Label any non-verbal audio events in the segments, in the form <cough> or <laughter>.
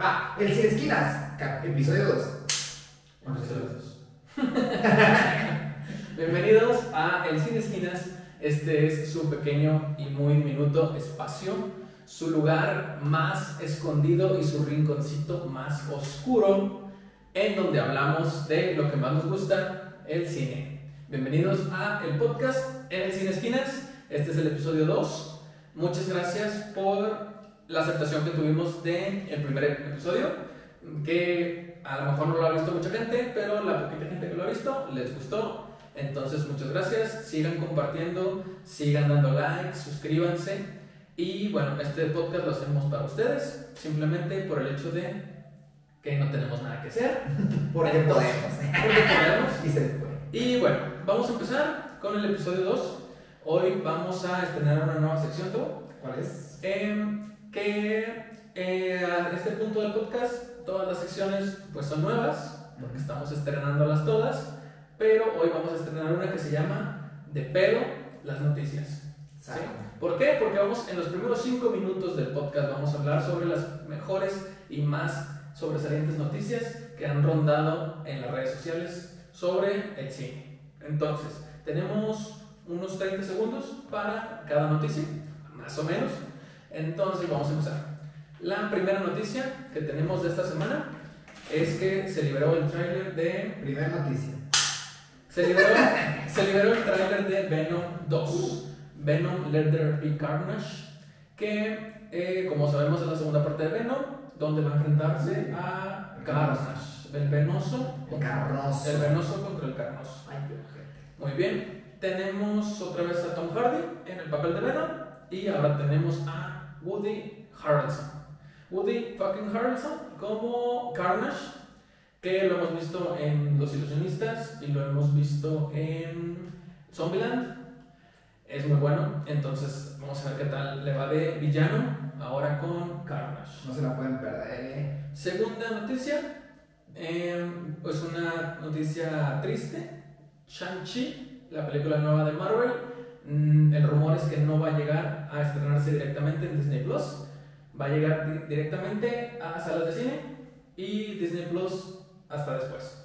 Va, el Sin Esquinas, cap- episodio 2. <laughs> Bienvenidos a El Cine Esquinas. Este es su pequeño y muy diminuto espacio, su lugar más escondido y su rinconcito más oscuro, en donde hablamos de lo que más nos gusta, el cine. Bienvenidos a el podcast El Cine Esquinas. Este es el episodio 2. Muchas gracias por la aceptación que tuvimos del el primer episodio, que a lo mejor no lo ha visto mucha gente, pero la poquita gente que lo ha visto les gustó. Entonces, muchas gracias. Sigan compartiendo, sigan dando like, suscríbanse. Y bueno, este podcast lo hacemos para ustedes, simplemente por el hecho de que no tenemos nada que hacer. <laughs> Porque Entonces, podemos. Porque podemos. <laughs> Y se puede. Y bueno, vamos a empezar con el episodio 2. Hoy vamos a estrenar una nueva sección, ¿tú? ¿Cuál es? Em, que eh, a este punto del podcast todas las secciones pues son nuevas porque estamos estrenándolas todas pero hoy vamos a estrenar una que se llama de pedo las noticias ¿sí? ¿por qué? porque vamos en los primeros cinco minutos del podcast vamos a hablar sobre las mejores y más sobresalientes noticias que han rondado en las redes sociales sobre el cine entonces tenemos unos 30 segundos para cada noticia más o menos entonces vamos a empezar. La primera noticia que tenemos de esta semana es que se liberó el tráiler de Primera noticia. se liberó, se liberó el tráiler de Venom 2, Venom Leather y Carnage, que eh, como sabemos es la segunda parte de Venom, donde va a enfrentarse a Carnage, el venoso, El carnoso. el venoso contra el carnoso. Muy bien, tenemos otra vez a Tom Hardy en el papel de Venom y ahora tenemos a Woody Harrelson. Woody fucking Harrelson como Carnage, que lo hemos visto en Los Ilusionistas y lo hemos visto en Zombieland. Es muy bueno, entonces vamos a ver qué tal le va de villano ahora con Carnage. No se la pueden perder, eh. Segunda noticia, eh, es una noticia triste. Shang-Chi, la película nueva de Marvel, mm, el rumor es que no va a llegar a estrenarse directamente en Disney Plus, va a llegar di- directamente a salas de cine y Disney Plus hasta después.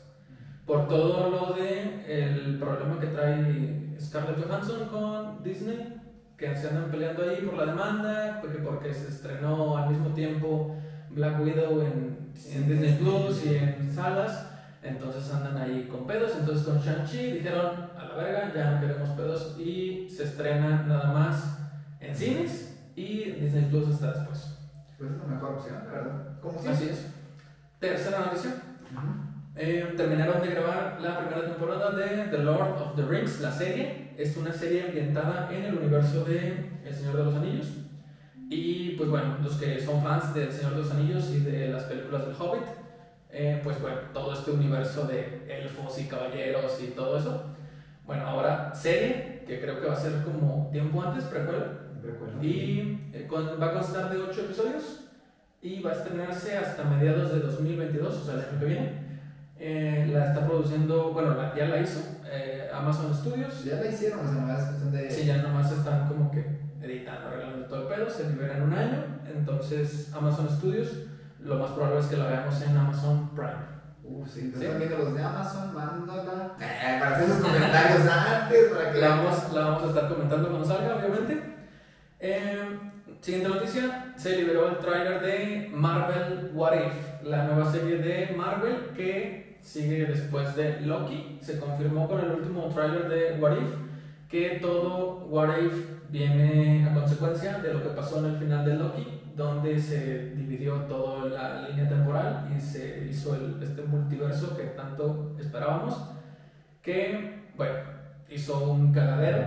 Por todo lo de el problema que trae Scarlett Johansson con Disney, que se andan peleando ahí por la demanda, porque, porque se estrenó al mismo tiempo Black Widow en, en Disney Plus y en salas, entonces andan ahí con pedos. Entonces con Shang-Chi dijeron a la verga, ya no queremos pedos y se estrena nada más en cines y Disney Plus está después. Pues es la mejor opción, la verdad. ¿Cómo Así es. Tercera noticia. Ujú. Eh, terminaron de grabar la primera temporada de The Lord of the Rings, la serie. Es una serie ambientada en el universo de El Señor de los Anillos. Y pues bueno, los que son fans de El Señor de los Anillos y de las películas del Hobbit, eh, pues bueno, todo este universo de elfos y caballeros y todo eso. Bueno, ahora serie, que creo que va a ser como tiempo antes, precuela. Y eh, con- va a constar de 8 episodios y va a estrenarse hasta mediados de 2022, o sea, el año que viene. Eh, la está produciendo, bueno, la- ya la hizo eh, Amazon Studios. Ya la hicieron, o sea, nomás es cuestión de. Sí, ya nomás están como que editando, arreglando todo el pedo, se libera en un año. Entonces, Amazon Studios, lo más probable es que la veamos en Amazon Prime. Uh, sí, te Sí. los de Amazon, mándala. Eh, para hacer sus <laughs> comentarios antes, para que La vamos, la vamos a estar comentando cuando salga, obviamente. Eh, siguiente noticia, se liberó el tráiler de Marvel What If, la nueva serie de Marvel que sigue después de Loki. Se confirmó con el último tráiler de What If que todo What If viene a consecuencia de lo que pasó en el final de Loki, donde se dividió toda la línea temporal y se hizo este multiverso que tanto esperábamos, que, bueno, hizo un cagadero.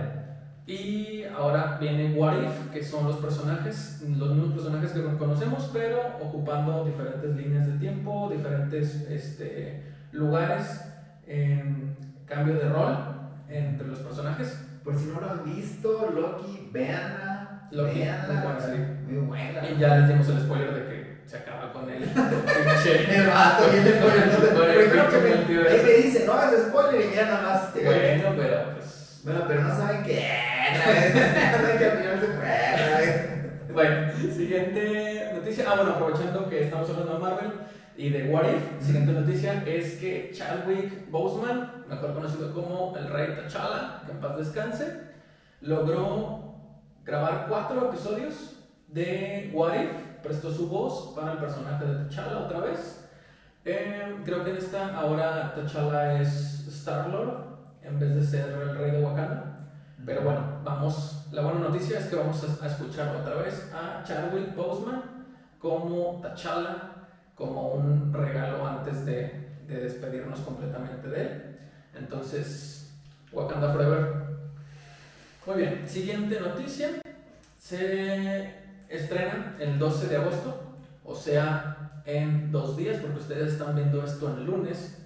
Y ahora viene What If, que son los personajes, los mismos personajes que conocemos, pero ocupando diferentes líneas de tiempo, diferentes este, lugares, en cambio de rol entre los personajes. Por si no lo han visto, Loki, veanla. Muy buena. Muy buena. Y ya les dimos el spoiler de que se acaba con <laughs> pinche. <laughs> El vato, y el spoiler, Pero creo que dice, no hagas spoiler y ya nada más Bueno, pero pues Bueno, pero no saben qué. <laughs> que vez. Bueno, siguiente noticia. Ah, bueno, aprovechando que estamos hablando de Marvel y de What If, siguiente noticia es que Chadwick Boseman, mejor conocido como el Rey T'Challa, que en paz descanse, logró grabar cuatro episodios de What If, prestó su voz para el personaje de T'Challa otra vez. Eh, creo que en esta ahora T'Challa es Star-Lord en vez de ser el rey de Wakanda. Pero bueno, vamos. La buena noticia es que vamos a, a escuchar otra vez a Chadwick Boseman como T'Challa, como un regalo antes de, de despedirnos completamente de él. Entonces, Wakanda Forever. Muy bien, siguiente noticia. Se estrena el 12 de agosto, o sea, en dos días, porque ustedes están viendo esto en el lunes.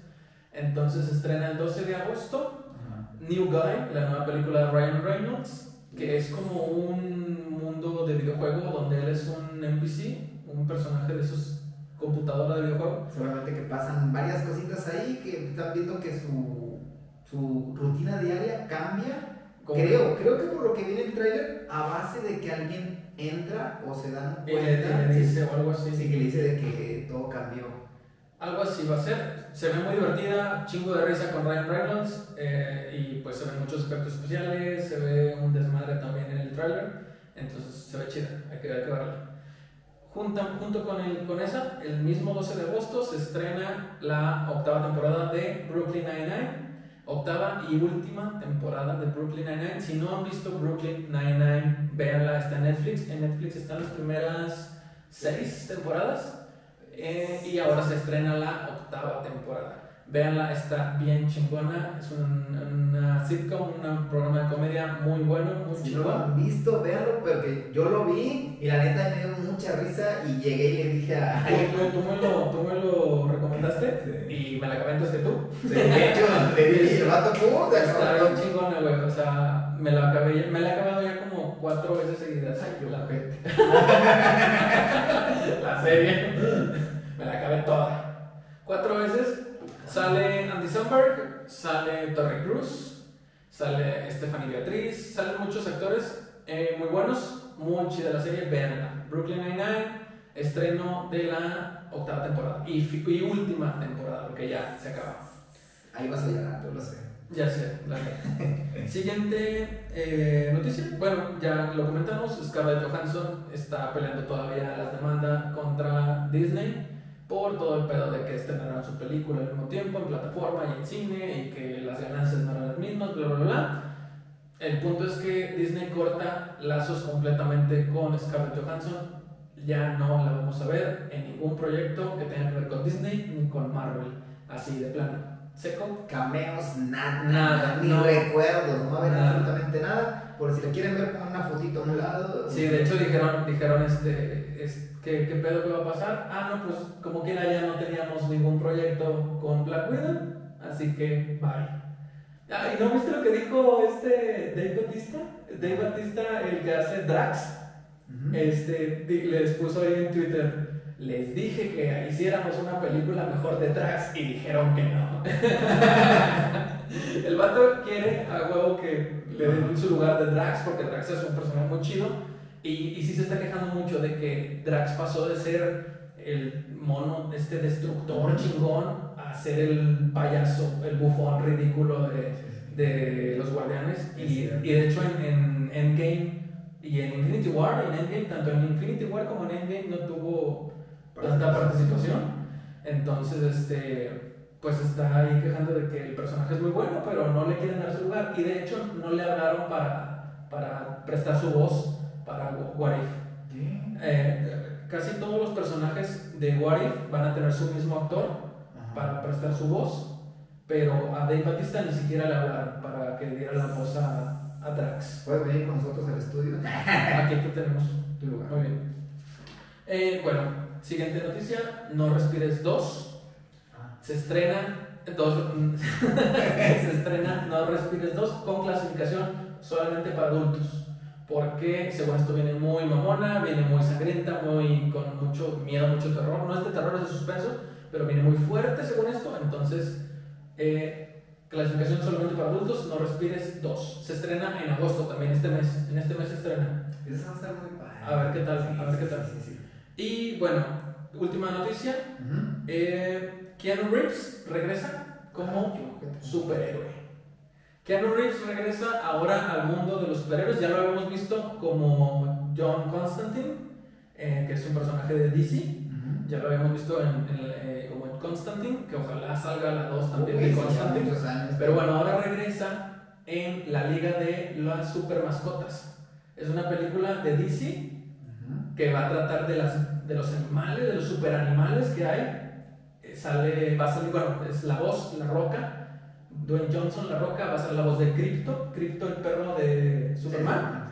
Entonces se estrena el 12 de agosto New Guy, la nueva película de Ryan Reynolds, que es como un mundo de videojuego donde él es un NPC, un personaje de esos computadoras de videojuego. Solamente que pasan varias cositas ahí que están viendo que su, su rutina diaria cambia. Creo, creo que por lo que viene el trailer, a base de que alguien entra o se dan Y y cuenta, le sí, dice o algo así. sí, que le dice de que todo cambió. Algo así va a ser. Se ve muy divertida, chingo de risa con Ryan Reynolds eh, y pues se ven muchos efectos especiales, se ve un desmadre también en el trailer, entonces se ve chida, hay que, hay que verla. Junta- junto con, el, con esa, el mismo 12 de agosto se estrena la octava temporada de Brooklyn Nine-Nine, octava y última temporada de Brooklyn Nine-Nine. Si no han visto Brooklyn Nine-Nine, véanla, está en Netflix. En Netflix están las primeras seis temporadas. Eh, y ahora se estrena la octava temporada. Véanla, está bien chingona. Es un- una sitcom, un programa de comedia muy bueno, muy Si no lo han visto, véanlo, porque yo lo vi y la neta me dio mucha risa y llegué y le dije a... Tú, <laughs> tú- tú me lo, tú me lo recomendaste y me la acabé antes que tú. De hecho, <laughs> le dije, el vato, Está bien chingona, güey. O sea, me la acabé, me la he acabado ya como cuatro veces seguidas. Ay, yo la, la <laughs> la serie. Me la acabé toda. Cuatro veces. Sale Andy Samberg, sale Torrey Cruz, sale Stephanie Beatriz, salen muchos actores eh, muy buenos, muy chida la serie, véanla. Brooklyn Nine-Nine, estreno de la octava temporada y, y última temporada, porque ya se acaba. Ahí vas a llorar, yo lo sé. Ya sé, la verdad. <laughs> Siguiente eh, noticia. Bueno, ya lo comentamos. Scarlett Johansson está peleando todavía las demandas contra Disney por todo el pedo de que estrenaran su película al mismo tiempo en plataforma y en cine y que las ganancias no eran las mismas, bla, bla, bla. El punto es que Disney corta lazos completamente con Scarlett Johansson. Ya no la vamos a ver en ningún proyecto que tenga que ver con Disney ni con Marvel. Así de plano. Seco. Cameos, nada, Nada, ni no. recuerdos, no va a haber Nada. absolutamente nada. Por si le quieren ver, pongan una fotito a un lado. Sí, de hecho dijeron, dijeron este, es, ¿qué, ¿qué pedo que va a pasar? Ah, no, pues como quiera ya no teníamos ningún proyecto con Black Widow, así que bye. Ah, ¿y no viste lo que dijo este Dave Batista? Dave Batista, el que hace Drax, Ujú. este, di- les puso ahí en Twitter, les dije que hiciéramos una película mejor de Drax y dijeron que no. <laughs> El vato quiere a huevo que le den su lugar de Drax porque Drax es un personaje muy chido y, y sí se está quejando mucho de que Drax pasó de ser el mono, este destructor chingón, a ser el payaso, el bufón ridículo de, de los guardianes. Es Y, y de hecho en, en Endgame y en Infinity War, en Endgame, tanto en Infinity War como en Endgame no tuvo tanta participación. Entonces, este, pues está ahí quejando de que el personaje es muy bueno, pero no le quieren dar su lugar. Y de hecho no le hablaron para, para prestar su voz para What If. Eh, casi todos los personajes de What If van a tener su mismo actor Ajá. para prestar su voz, pero a Dave Batista ni siquiera le hablaron para que diera la voz a, a Drax. Puedes venir con nosotros al estudio. <laughs> Aquí te tenemos. Tu lugar. Muy bien. Eh, bueno, siguiente noticia: No Respires 2. Ah. Se estrena. Dos, <laughs> se estrena No Respires 2 con clasificación solamente para adultos. Porque según esto viene muy mamona, viene muy sangrienta, muy con mucho miedo, mucho terror. No es de terror, es de suspenso, pero viene muy fuerte según esto. Entonces, eh, Clasificación solamente para adultos, No Respires 2. Se estrena en agosto también, este mes. En este mes se estrena. Esa va a estar muy padre. A ver qué tal, Sí, a ver qué tal. Sí, sí, sí. Y bueno, última noticia. Eh, Keanu Reeves regresa como superhéroe. Keanu Reeves regresa ahora al mundo de los superhéroes. Ya lo habíamos visto como John Constantine, eh, que es un personaje de DC. Ya lo habíamos visto en, en, eh, como en Constantine, que ojalá salga la 2 también Uy, de Constantine. años. Pero bueno, ahora regresa en la Liga de las Super Mascotas. Es una película de DC que va a tratar de, las, de los animales, de los superanimales que hay. Eh, Sale, va a salir, bueno, es la voz, La Roca. Dwayne Johnson, La Roca, va a ser la voz de Crypto, Crypto el perro de Superman.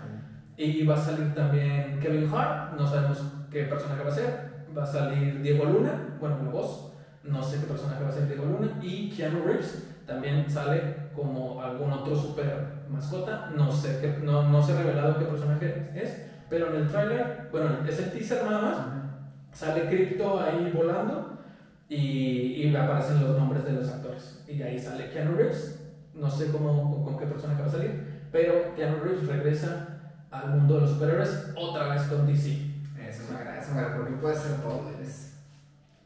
Y va a salir también Kevin Hart, no sabemos qué personaje va a ser. Va a salir Diego Luna, bueno, la voz, no sé qué personaje va a ser Diego Luna. Y Keanu Reeves también sale como algún otro super mascota, no sé, qué, no, no se ha revelado qué personaje es, pero en el tráiler, bueno, es el teaser nada más, sale Crypto ahí volando y, y aparecen los nombres de los actores. Y ahí sale Keanu Reeves, no sé cómo, con qué personaje va a salir, pero Keanu Reeves regresa al mundo de los superhéroes otra vez con DC. Eso me agrada, eso me agrada, porque puede ser todo. Es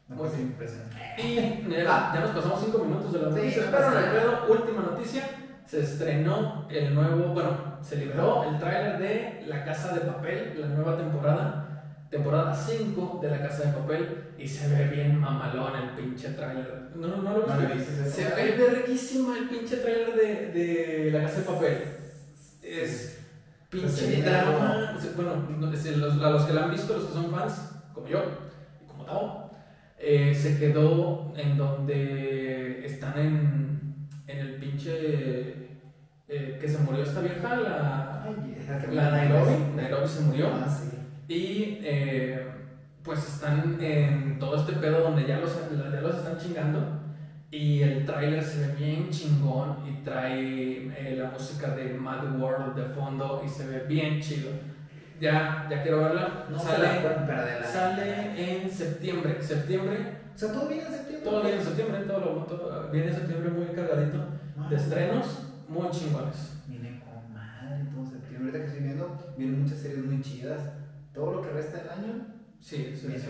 una Muy impresionante. Y ya, ya nos pasamos 5 minutos de la Sí, noticia, no pero quedo última noticia. Se estrenó el nuevo, bueno, se liberó el tráiler de La Casa de Papel, la nueva temporada, temporada 5 de La Casa de Papel, y se ve bien mamalón el pinche tráiler. ¿No, no, no lo ¿No viste? Se ve verguísima el pinche tráiler de, de La Casa de Papel. Es Pues pinche viene drama. Bueno, los, a los que la han visto, los que son fans, como yo y como Tao, eh, se quedó en donde están en, en el pinche. eh, que se murió esta vieja, la, Ay, que la Nairobi. Nairobi se murió. Ah, sí. Y eh, pues están en todo este pedo donde ya los, ya los están chingando. Y el tráiler se ve bien chingón y trae eh, la música de Mad World de fondo y se ve bien chido. Ya, ya quiero verla. No sale, la sale en septiembre. Septiembre, O sea, todo viene en septiembre. todo viene en septiembre, todo, lo- todo viene en septiembre muy cargadito Ah, de estrenos muy chingones. Viene con madre todo septiembre. Ahorita que estoy viendo, vienen muchas series muy chidas. Todo lo que resta del año, Sí, sí, sí.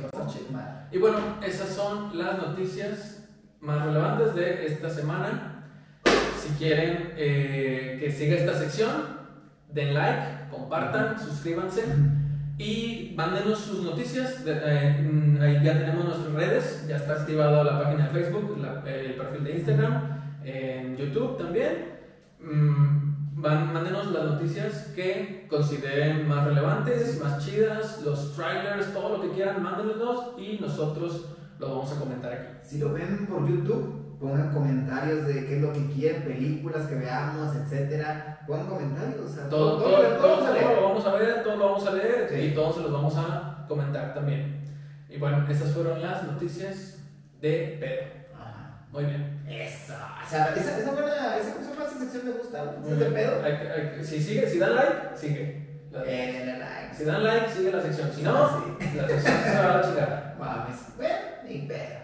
Y bueno, esas son las noticias más relevantes de esta semana. Si quieren eh, que siga esta sección, den like, compartan, suscríbanse y mándenos sus noticias. De- eh, ahí ya tenemos nuestras redes, ya está activado la página de Facebook, la- el perfil de Instagram, en YouTube también. Mm, van- mándenos las noticias que consideren más relevantes, más chidas, los trailers, todo lo que quieran, mándenlos y nosotros lo vamos a comentar aquí. Si lo ven por YouTube, pongan comentarios de qué es lo que quieren, películas que veamos, etcétera. Pongan comentarios. O sea, Todo, todo, todo, lo vamos a ver, todo lo vamos a leer Sí. y todos se los vamos a comentar también. Y bueno, estas fueron las noticias de pedo. Muy bien. Eso. O sea, esa, esa buena, esa, esa sección me gusta. ¿Es de pedo? Hay que- hay que- si, sigue, si dan like, sigue. La- Eh, like. Si dan like, sigue la sección. Si no, Sí. la sección se va a la chingada. Mames. Bueno, ni pedo.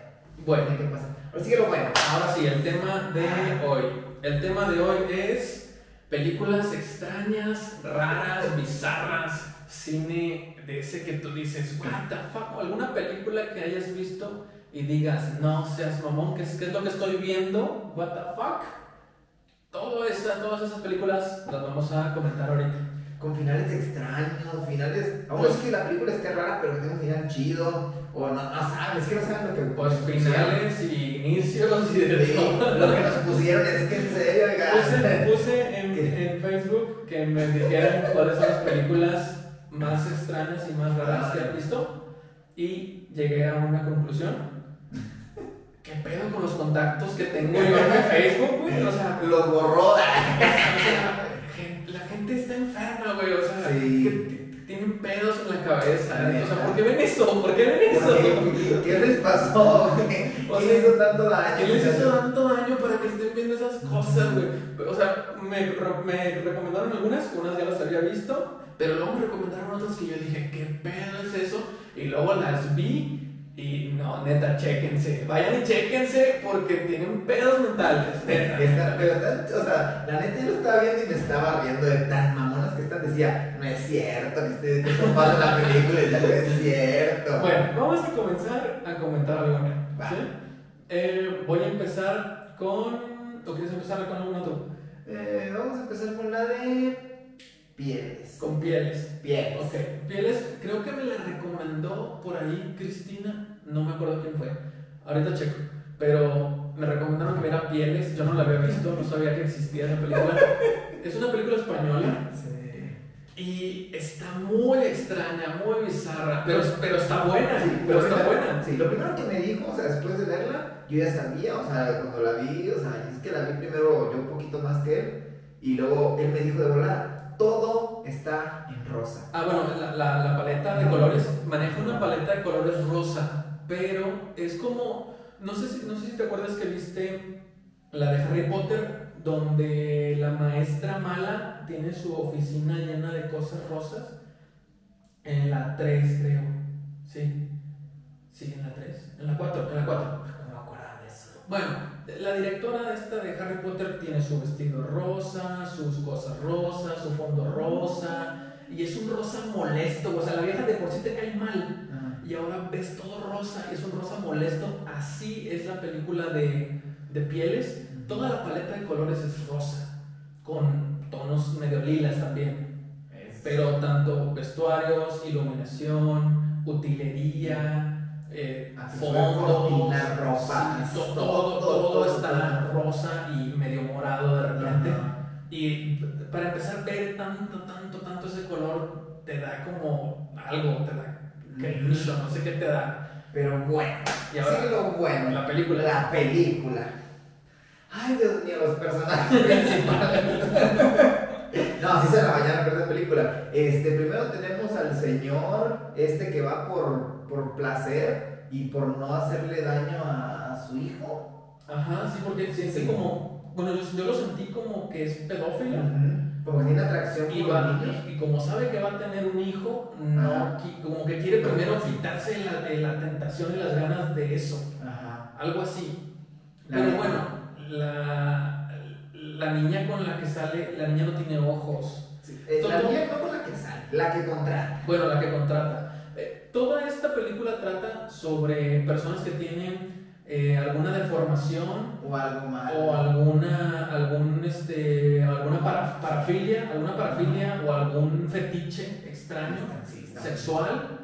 Bueno, ¿Qué pasa? Ahora sigue lo bueno. ahora sí, el tema de hoy. El tema de hoy es películas extrañas, raras, bizarras, cine de ese que tú dices, what the fuck, alguna película que hayas visto y digas, no seas mamón, ¿qué es, qué es lo que estoy viendo? What the fuck. Todo esa, todas esas películas las vamos a comentar ahorita. Con finales extraños, finales. Aún es que la película esté rara, pero que tenga un final chido. O no, no saben, es que no saben lo que. Pues finales y inicios y de Sí, todo. lo que nos pusieron es que en serio. Puse, puse en, en Facebook que me dijeran cuáles son las películas más extrañas y más raras que han visto y llegué a una conclusión. ¿Qué pedo con los contactos que tengo yo en Facebook, güey? O sea, Los borró. <laughs> la gente está enferma, güey. O sea, tienen pedos en la cabeza. O sea, ¿por qué ven eso? ¿Por qué ven eso? ¿Por qué? ¿Qué les pasó? ¿Qué sea, hizo tanto daño? ¿Qué les hizo tanto daño para que estén viendo esas cosas, güey? O sea, me, me recomendaron algunas, unas ya las había visto, pero luego me recomendaron otras que yo dije, ¿qué pedo es eso? Y luego las vi Y no, neta, chéquense. Vayan y chéquense porque tienen pedos mentales. Neta. Esta- pero o sea, la neta yo lo estaba viendo y me estaba riendo de tan mamonas que están. Decía, no es cierto que esto pasa en la película. Y decía, no es cierto. Bueno, vamos a comenzar a comentar. ¿sí? Eh, voy a empezar con. ¿O quieres empezar con alguna tú? Eh, vamos a empezar con la de pieles. Con pieles. pieles. Ok, pieles, creo que me la recomendó por ahí Cristina, no me acuerdo quién fue, ahorita checo, pero me recomendaron que viera Pieles, yo no la había visto, no sabía que existía esa película. <laughs> Es una película española Sí. y está muy extraña, muy bizarra, pero, pero está buena, Sí, pero está primero- buena. Sí, lo primero que me dijo, o sea, después de verla, yo ya sabía, o sea, cuando la vi, o sea, es que la vi primero yo un poquito más que él, y luego él me dijo de volar, todo está en rosa. Ah, bueno, la, la, la paleta de colores, maneja una paleta de colores rosa, pero es como, no sé si, no sé si te acuerdas que viste la de Harry Potter, donde la maestra mala tiene su oficina llena de cosas rosas, en la 3 creo, sí, sí, en la 3, en la 4, en la 4. No me acuerdo de eso. Bueno, la directora de esta de Harry Potter tiene su vestido rosa, sus cosas rosas, su fondo rosa, y es un rosa molesto, o sea, la vieja de por sí te cae mal, Ajá. y ahora ves todo rosa, y es un rosa molesto, así es la película de, de pieles, toda la paleta de colores es rosa, con tonos medio lilas también, Es- pero tanto vestuarios, iluminación, utilería, eh, ropas, sí, to- todo, todo, todo, todo todo, está rosa y medio morado de repente. Y para empezar ver tanto, tanto, tanto ese color, te da como algo, te da cringe, no sé qué te da. Pero bueno, Y ahora, sí lo bueno. la película. La película. Ay, Dios mío, los personajes <laughs> principales. no, sí se la bañaron con esa película. Este, primero tenemos al señor este que va por, por placer y por no hacerle daño a, a su hijo. Ajá, sí, porque siente Sí. como. Bueno, yo, yo lo sentí como que es pedófilo. Como que tiene atracción Y, va- y- como sabe que va a tener un hijo, no, Ajá. como que quiere primero quitarse la, eh, la tentación y las ganas de eso. Ajá. Algo así. La Pero bueno, la, la niña con la que sale, la niña no tiene ojos. Sí, eh, la niña no con la que sale, la que contrata. Bueno, la que contrata. Toda esta película trata sobre personas que tienen eh, alguna deformación O algo más. o alguna, algún, este, alguna para- parafilia, alguna parafilia o algún fetiche extraño Sí, sexual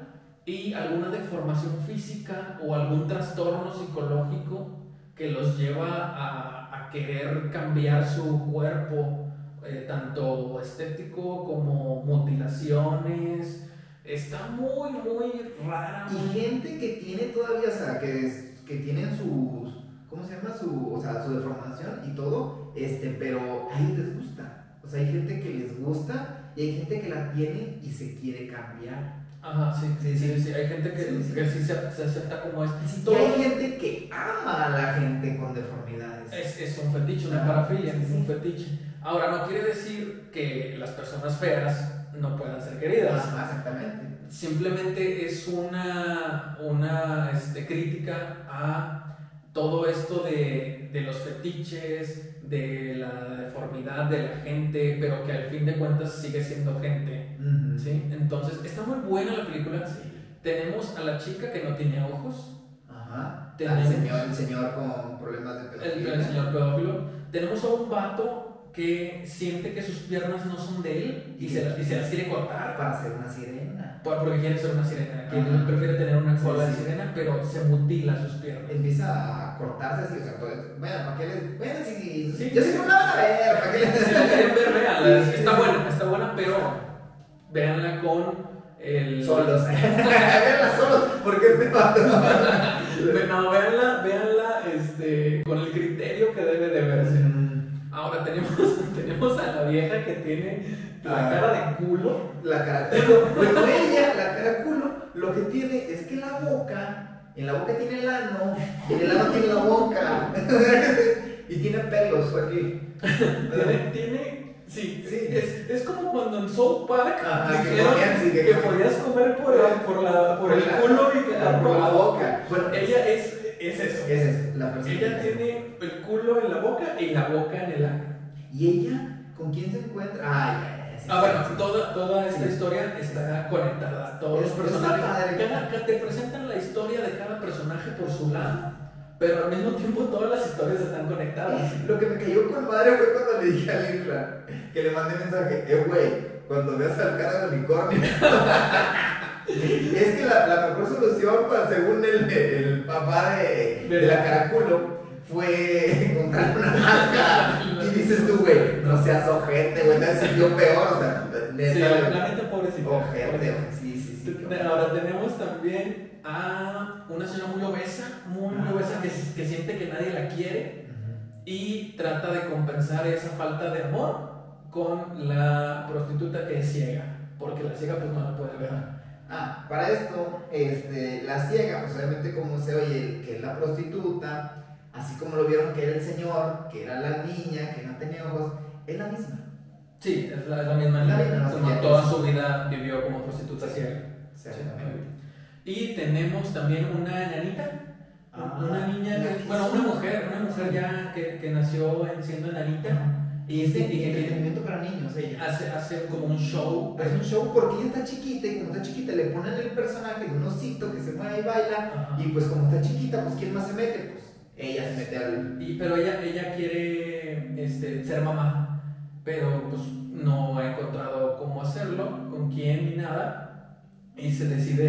y alguna deformación física o algún trastorno psicológico que los lleva a, a querer cambiar su cuerpo, eh, tanto estético como mutilaciones. Está muy, muy rara. Y gente que tiene todavía, o sea, que, es- que tienen sus, ¿cómo se llama? Su, o sea, su deformación y todo, este, pero a ellos les gusta. O sea, hay gente que les gusta y hay gente que la tiene y se quiere cambiar. Ajá, sí, sí, Sí, sí, sí. Hay gente que Sí, que sí se, se acepta como es. Y Todo- hay gente que ama a la gente con deformidades. Es, es un fetiche, una parafilia, es un fetiche. Ahora, no quiere decir que las personas feas no puedan ser queridas. Ajá, exactamente. Simplemente es una, una este, crítica a todo esto de, de los fetiches, de la deformidad de la gente, pero que al fin de cuentas sigue siendo gente. Ujú. ¿sí? Entonces, está muy buena la película. Sí. Tenemos a la chica que no tiene ojos, Ajá. Tenemos- Al señor, el señor con problemas de el, pedofilia. el señor pedófilo. Tenemos a un vato que siente que sus piernas no son de él y se las, y se las quiere cortar Para ser una sirena. por- porque quiere ser una sirena. Quiere- Ajá. prefiere tener una Sí, cola de sirena, pero se mutila sus piernas. Empieza a cortarse así, o sea, todo eso. Bueno, ¿para qué les.? Bueno, sí, Sí. Yo sé que no la van a ver, ¿para qué les.? Si la quieren ver, véanla. Sí, sí, Está buena, está buena, pero véanla con el. Solos. <laughs> Verla solos, porque este vato. <laughs> Ve- No, véanla, véanla este, con el criterio que debe de verse. Ahora tenemos, <laughs> tenemos a la vieja que tiene la Ah. cara de culo. La cara culo. Bueno, ella, la cara culo, lo que tiene es que la boca, en la boca tiene el ano, y en el ano tiene la boca. <laughs> y tiene pelos aquí. Tiene, tiene Sí, Sí. Es, es como cuando en South Park Ajá, que sí, podías comer por, el- por, la, por el culo y por la boca. Bueno, Ella es, es eso. Es la persona. Ella tiene el culo en la boca y la boca en el ano. ¿Y ella con quién se encuentra? Ah, ya, ya, Ah, bueno, toda, toda esta Sí. historia está conectada. Todos los personajes. padre. Cada- cada- te presentan la historia de cada personaje por su lado, pero al mismo tiempo todas las historias están conectadas. Lo que me cayó con madre fue cuando le dije a Lirra que le mandé mensaje, eh, güey, cuando veas al cara de unicornio. <laughs> es que la, la mejor solución, para, según el, el papá de, de la caraculo, fue comprar una máscara. Y dices tú, güey, no seas ojete, güey, te sintió peor, o sea, neta. Sí, la neta pobrecita. Ojete, güey, sí, sí, sí. Ahora tenemos también a una señora muy obesa, muy, muy obesa, que, que siente que nadie la quiere y trata de compensar esa falta de amor con la prostituta que es ciega, porque la ciega pues no la puede ver. Ah, para esto, este, la ciega, pues obviamente como se oye que es la prostituta, así como lo vieron que era el señor, que era la niña, que no tenía ojos, es la misma. Sí, es la, es la misma La niña, misma, sí, toda sí. su vida vivió como prostituta ciega. Exactamente. Y tenemos también una enanita, Ah, una niña, que- bueno, sí. una mujer, una mujer ya que, que nació en- siendo enanita y, este entretenimiento para niños, ella. hace, hace como un show. Es un show porque ella está chiquita y como está chiquita le ponen el personaje de un osito que se mueve y baila y pues como está chiquita, pues ¿quién más se mete? Pues ella se mete al... Y- pero ella, ella quiere este, ser mamá, pero pues no ha encontrado cómo hacerlo, con quién ni nada, y se decide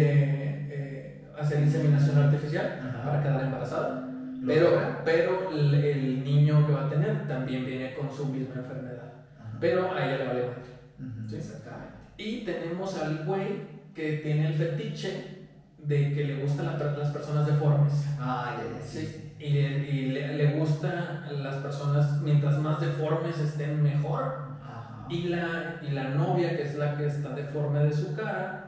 eh, hacer inseminación artificial Ajá. para quedar embarazada. Pero, pero el, niño que va a tener también viene con su misma enfermedad. Ajá. Pero a ella le vale madre. Sí. Exactamente. Y tenemos al güey que tiene el fetiche de que le gustan la- las personas deformes. Ah, ya, ya, sí. Sí, y, y le, le gusta a las personas, mientras más deformes estén, mejor. Ajá. Y la, y la novia, que es la que está deforme de su cara,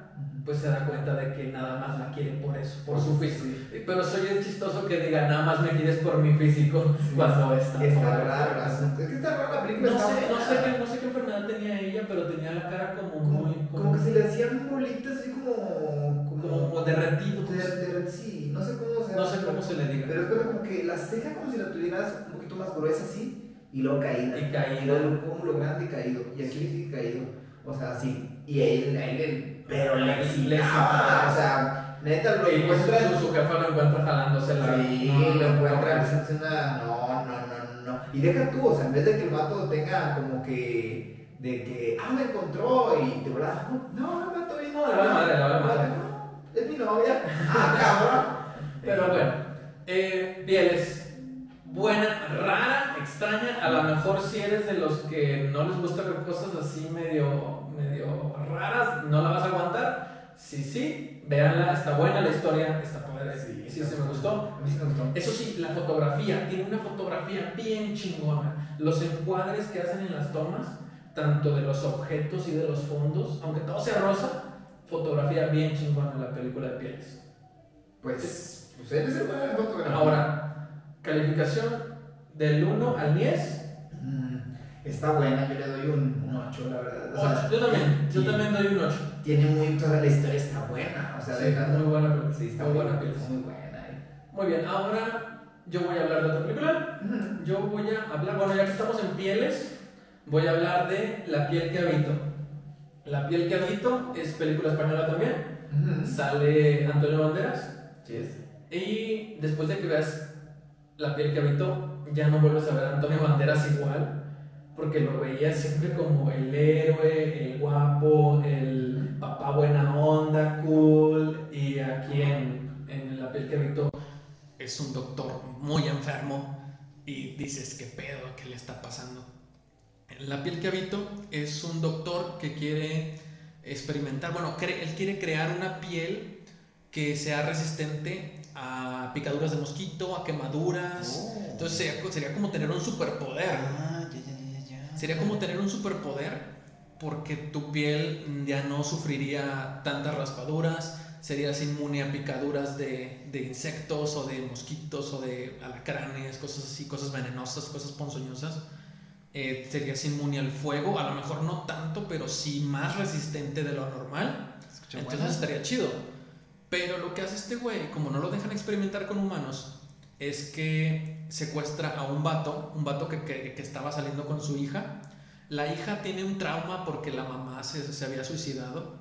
pues se da cuenta de que nada más la quiere por eso, por su físico. Sí. Pero soy el chistoso que diga, nada más me quieres por mi físico Sí. <laughs> cuando está. Está raro. Es que está raro la película. No sé, no, sé qué, no sé qué enfermedad tenía ella, pero tenía la cara como muy. Como, como que se le hacían bolitas así como. como, como derretido. de- de- sí, no sé cómo se No sé cómo se le diga. Pero es como, que la ceja como si la tuvieras un poquito más gruesa así y luego caída. Y caída. Y luego el pómulo grande y caído. Y aquí sí caído. O sea, así. Y él, él, le- pero le excitaba. O sea, neta, lo Y encuentra. su, su jefa lo encuentra jalándose la. Sí, no, no, lo no, encuentra no. haciendo una. No, no, no, no. Y deja tú, o sea, en vez de que el vato tenga como que. De que, ah, me encontró y te volás. No, no. No. No, es mi novia. Ah, cabrón. Pero bueno, eh, Pieles, buena, rara, extraña. A lo mejor si eres de los que no les gusta ver cosas así medio, medio raras, no la vas a aguantar. Sí, sí, véanla, está buena la historia, está padre. Sí, sí, se me gustó. Eso sí, la fotografía, tiene una fotografía bien chingona. Los encuadres que hacen en las tomas, tanto de los objetos y de los fondos, aunque todo sea rosa, fotografía bien chingona en la película de Pieles. Pues, pues él es el fotografía. Ahora, calificación del 1 al 10. Mm, Está buena, yo le doy un, un 8, la verdad. O sea, Yo también, yo también doy un 8. Tiene muy. Toda la historia está buena. O sea, Sí, deja- muy buena película. Sí, está muy buena película. Muy buena. eh. Muy bien, ahora yo voy a hablar de otra película. Yo voy a hablar, bueno, ya que estamos en pieles, voy a hablar de La piel que habito. La piel que habito es película española también. Mm. Sale Antonio Banderas. Yes. Y después de que veas La piel que habito, ya no vuelves a ver a Antonio Banderas igual. Porque lo veías siempre como el héroe, el guapo, el papá buena onda, cool. Y aquí en, en La piel que habito es un doctor muy enfermo y dices, ¿qué pedo? ¿Qué le está pasando? La piel que habito es un doctor que quiere experimentar, bueno, él quiere crear una piel que sea resistente a picaduras de mosquito, a quemaduras. Oh. Entonces sería, sería como tener un superpoder. Ah, ya, ya, ya, ya. Sería como tener un superpoder porque tu piel ya no sufriría tantas raspaduras, serías inmune a picaduras de, de insectos o de mosquitos o de alacranes, cosas así, cosas venenosas, cosas ponzoñosas. eh, serías inmune al fuego, a lo mejor no tanto, pero sí más resistente de lo normal. Entonces buena. estaría chido. Pero lo que hace este güey, como no lo dejan experimentar con humanos, es que secuestra a un vato, un vato que, que- que estaba saliendo con su hija. La hija tiene un trauma porque la mamá se, se había suicidado.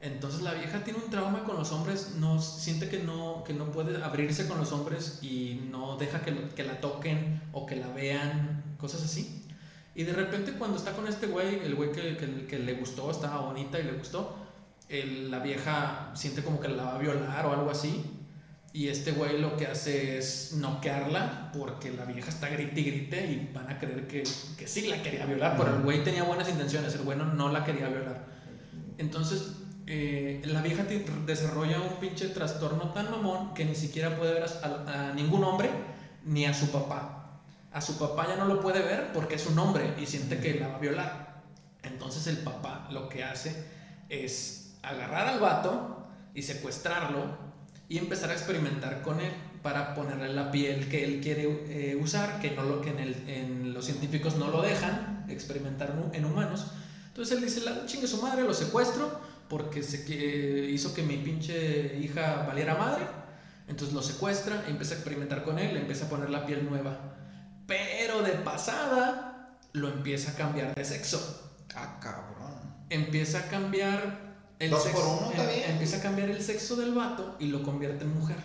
Entonces la vieja tiene un trauma con los hombres, no siente que no, que no puede abrirse con los hombres y no deja que, lo- que la toquen o que la vean, cosas así. Y de repente cuando está con este güey, el güey que, que- que le gustó, estaba bonita y le gustó, el- la vieja siente como que la va a violar o algo así. Y este güey lo que hace es noquearla porque la vieja está grite y grite y van a creer que, que sí la quería violar, pero el güey tenía buenas intenciones, el güey no, no la quería violar. Entonces, eh, la vieja desarrolla un pinche trastorno tan mamón que ni siquiera puede ver a- a ningún hombre ni a su papá. A su papá ya no lo puede ver porque es un hombre y siente que la va a violar. Entonces el papá lo que hace es agarrar al vato y secuestrarlo y empezar a experimentar con él para ponerle la piel que él quiere eh, usar, que, no lo, que en, el- en los científicos no lo dejan experimentar en hu- en humanos. Entonces él dice, la chingue su madre, lo secuestro porque se que hizo que mi pinche hija valiera madre. Entonces lo secuestra, empieza a experimentar con él, le empieza a poner la piel nueva. Pero de pasada lo empieza a cambiar de sexo. Ah, cabrón. Empieza a cambiar el Dos sexo. por uno, está em- bien. Empieza a cambiar el sexo del vato y lo convierte en mujer.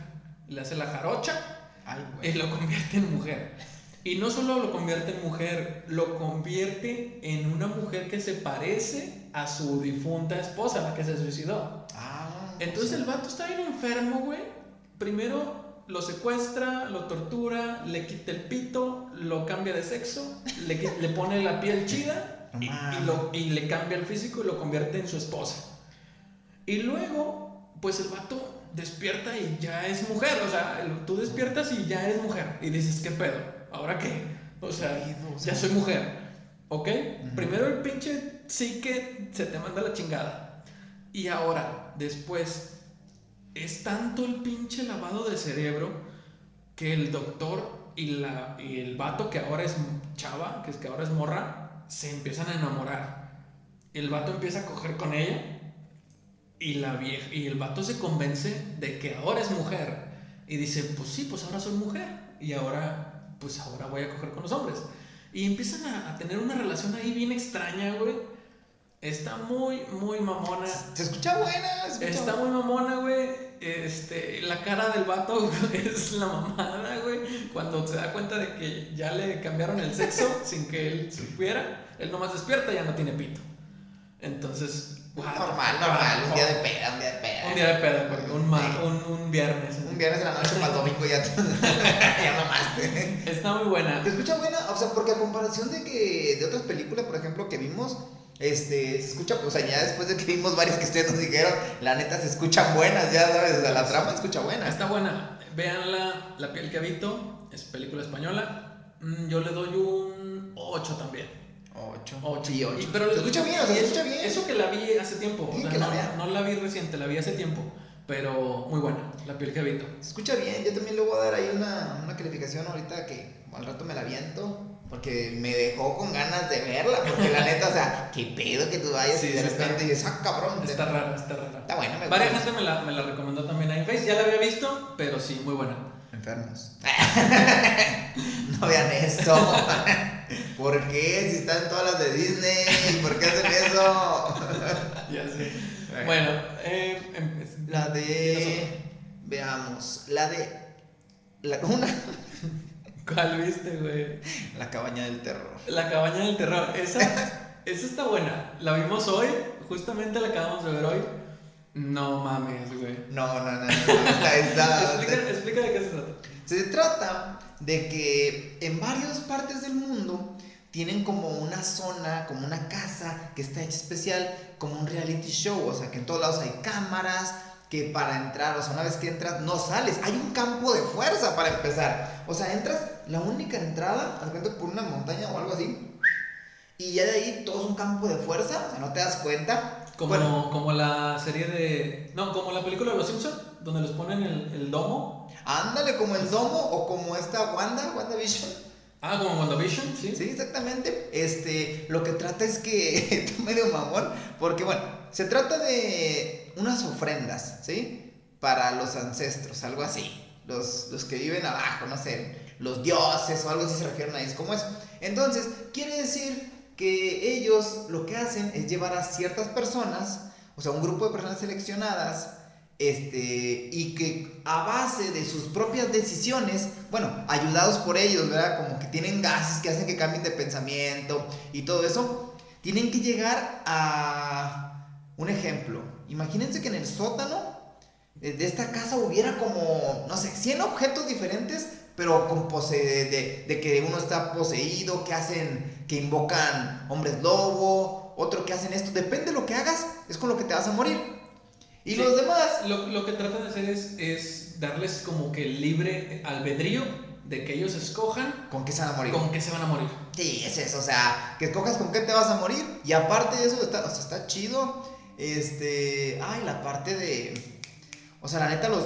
Le hace la jarocha Ay, y lo convierte en mujer. Y no solo lo convierte en mujer, lo convierte en una mujer que se parece a su difunta esposa, la que se suicidó. Ah, Entonces el vato está bien enfermo, güey. Primero lo secuestra, lo tortura, le quita el pito, lo cambia de sexo, le, le pone la piel chida y, y lo- y le cambia el físico y lo convierte en su esposa. Y luego, pues el vato despierta y ya es mujer. O sea, tú despiertas y ya eres mujer. Y dices, ¿qué pedo? ¿Ahora qué? O sea, pedo? O sea, ya soy mujer. ¿Ok? Primero el pinche sí que se te manda la chingada. Y ahora, después, es tanto el pinche lavado de cerebro que el doctor y, la, y el vato que ahora es chava, que es que ahora es morra, se empiezan a enamorar. El vato empieza a coger con ella y, la vieja, y el vato se convence de que ahora es mujer. Y dice, pues sí, pues ahora soy mujer. Y ahora, pues ahora voy a coger con los hombres. Y empiezan a, a tener una relación ahí bien extraña, güey. Está muy, muy mamona. Se escucha buena. se escucha Está buena. muy mamona, güey. Este, la cara del vato <laughs> es la mamada, güey. Cuando se da cuenta de que ya le cambiaron el sexo <laughs> sin que él supiera, él nomás despierta y ya no tiene pito. Entonces, Normal, normal. Un día de peda, un día de peda. Un día de peda, porque un, ma- Sí. un, un viernes. Un viernes de la noche para el domingo ya, <laughs> ya mamaste. Está muy buena. Se escucha buena, o sea, porque a comparación de que de otras películas, por ejemplo, que vimos, este, se escucha, o sea, ya después de que vimos varias que ustedes nos dijeron, la neta se escuchan buenas, ya sabes, sea, la trama se escucha buena. Está buena. Veanla, La piel que habito. Es película española. Mm, Yo le doy un 8 también. Ocho. Ocho. Sí, ocho. Y- pero se escucha bien, o sea, se escucha bien. Eso que la vi hace tiempo. O sea, que la no, vea. no la vi reciente, la vi hace tiempo. Pero muy buena, La piel que habito. Se escucha bien, yo también le voy a dar ahí una, una calificación ahorita que al rato me la viento. Porque me dejó con ganas de verla. Porque la <laughs> neta, o sea, qué pedo que tú vayas Sí, y de repente dices, ah, cabrón. Está rara, está rara. Está buena, me Varias gusta. gente me la, me la recomendó también ahí en Face. Ya la había visto, pero sí, muy buena. Enfermos. <laughs> no vean esto. <laughs> ¿Por qué? Si están todas las de Disney, ¿por qué hacen eso? <laughs> Ya sé. Bueno, eh, em- La de. Veamos. La de. La, una. ¿Cuál viste, güey? La cabaña del terror. La cabaña del terror. Esa, esa está buena. La vimos hoy, justamente la acabamos de ver hoy. No mames, güey. No, no, no. no, <laughs> Explica, de qué se trata. Se trata de que en varias partes del mundo tienen como una zona, como una casa que está hecha especial, como un reality show, o sea, que en todos lados hay cámaras, que para entrar, o sea, una vez que entras no sales, hay un campo de fuerza para empezar. O sea, entras, la única entrada, haz cuenta por una montaña o algo así, y ya de ahí todo es un campo de fuerza, o sea, no te das cuenta. Como, Bueno, como la serie de. No, como la película de los Simpsons, donde les ponen el, el domo. ándale como el domo o como esta Wanda, WandaVision. Ah, como WandaVision, sí. Sí, exactamente. Este, lo que trata es que <laughs> está medio mamón, porque bueno, se trata de unas ofrendas, ¿sí? Para los ancestros, algo así. Los, los que viven abajo, no sé, los dioses o algo así se refieren a ellos como eso. Entonces, quiere decir que ellos lo que hacen es llevar a ciertas personas, o sea, un grupo de personas seleccionadas, este, y que a base de sus propias decisiones, bueno, ayudados por ellos, ¿verdad? Como que tienen gases que hacen que cambien de pensamiento y todo eso, tienen que llegar a un ejemplo. Imagínense que en el sótano de esta casa hubiera como, no sé, 100 objetos diferentes, pero con pose de, de, que uno está poseído, que hacen, que invocan hombres lobo, otro que hacen esto, depende de lo que hagas, es con lo que te vas a morir. Y Sí. los demás, Lo, lo que tratan de hacer es, es darles como que libre albedrío de que ellos escojan ¿con qué se van a morir? con qué se van a morir. Sí, es eso, o sea, que escojas con qué te vas a morir. Y aparte de eso, está, o sea, está chido. Este. Ay, la parte de. O sea, la neta, los.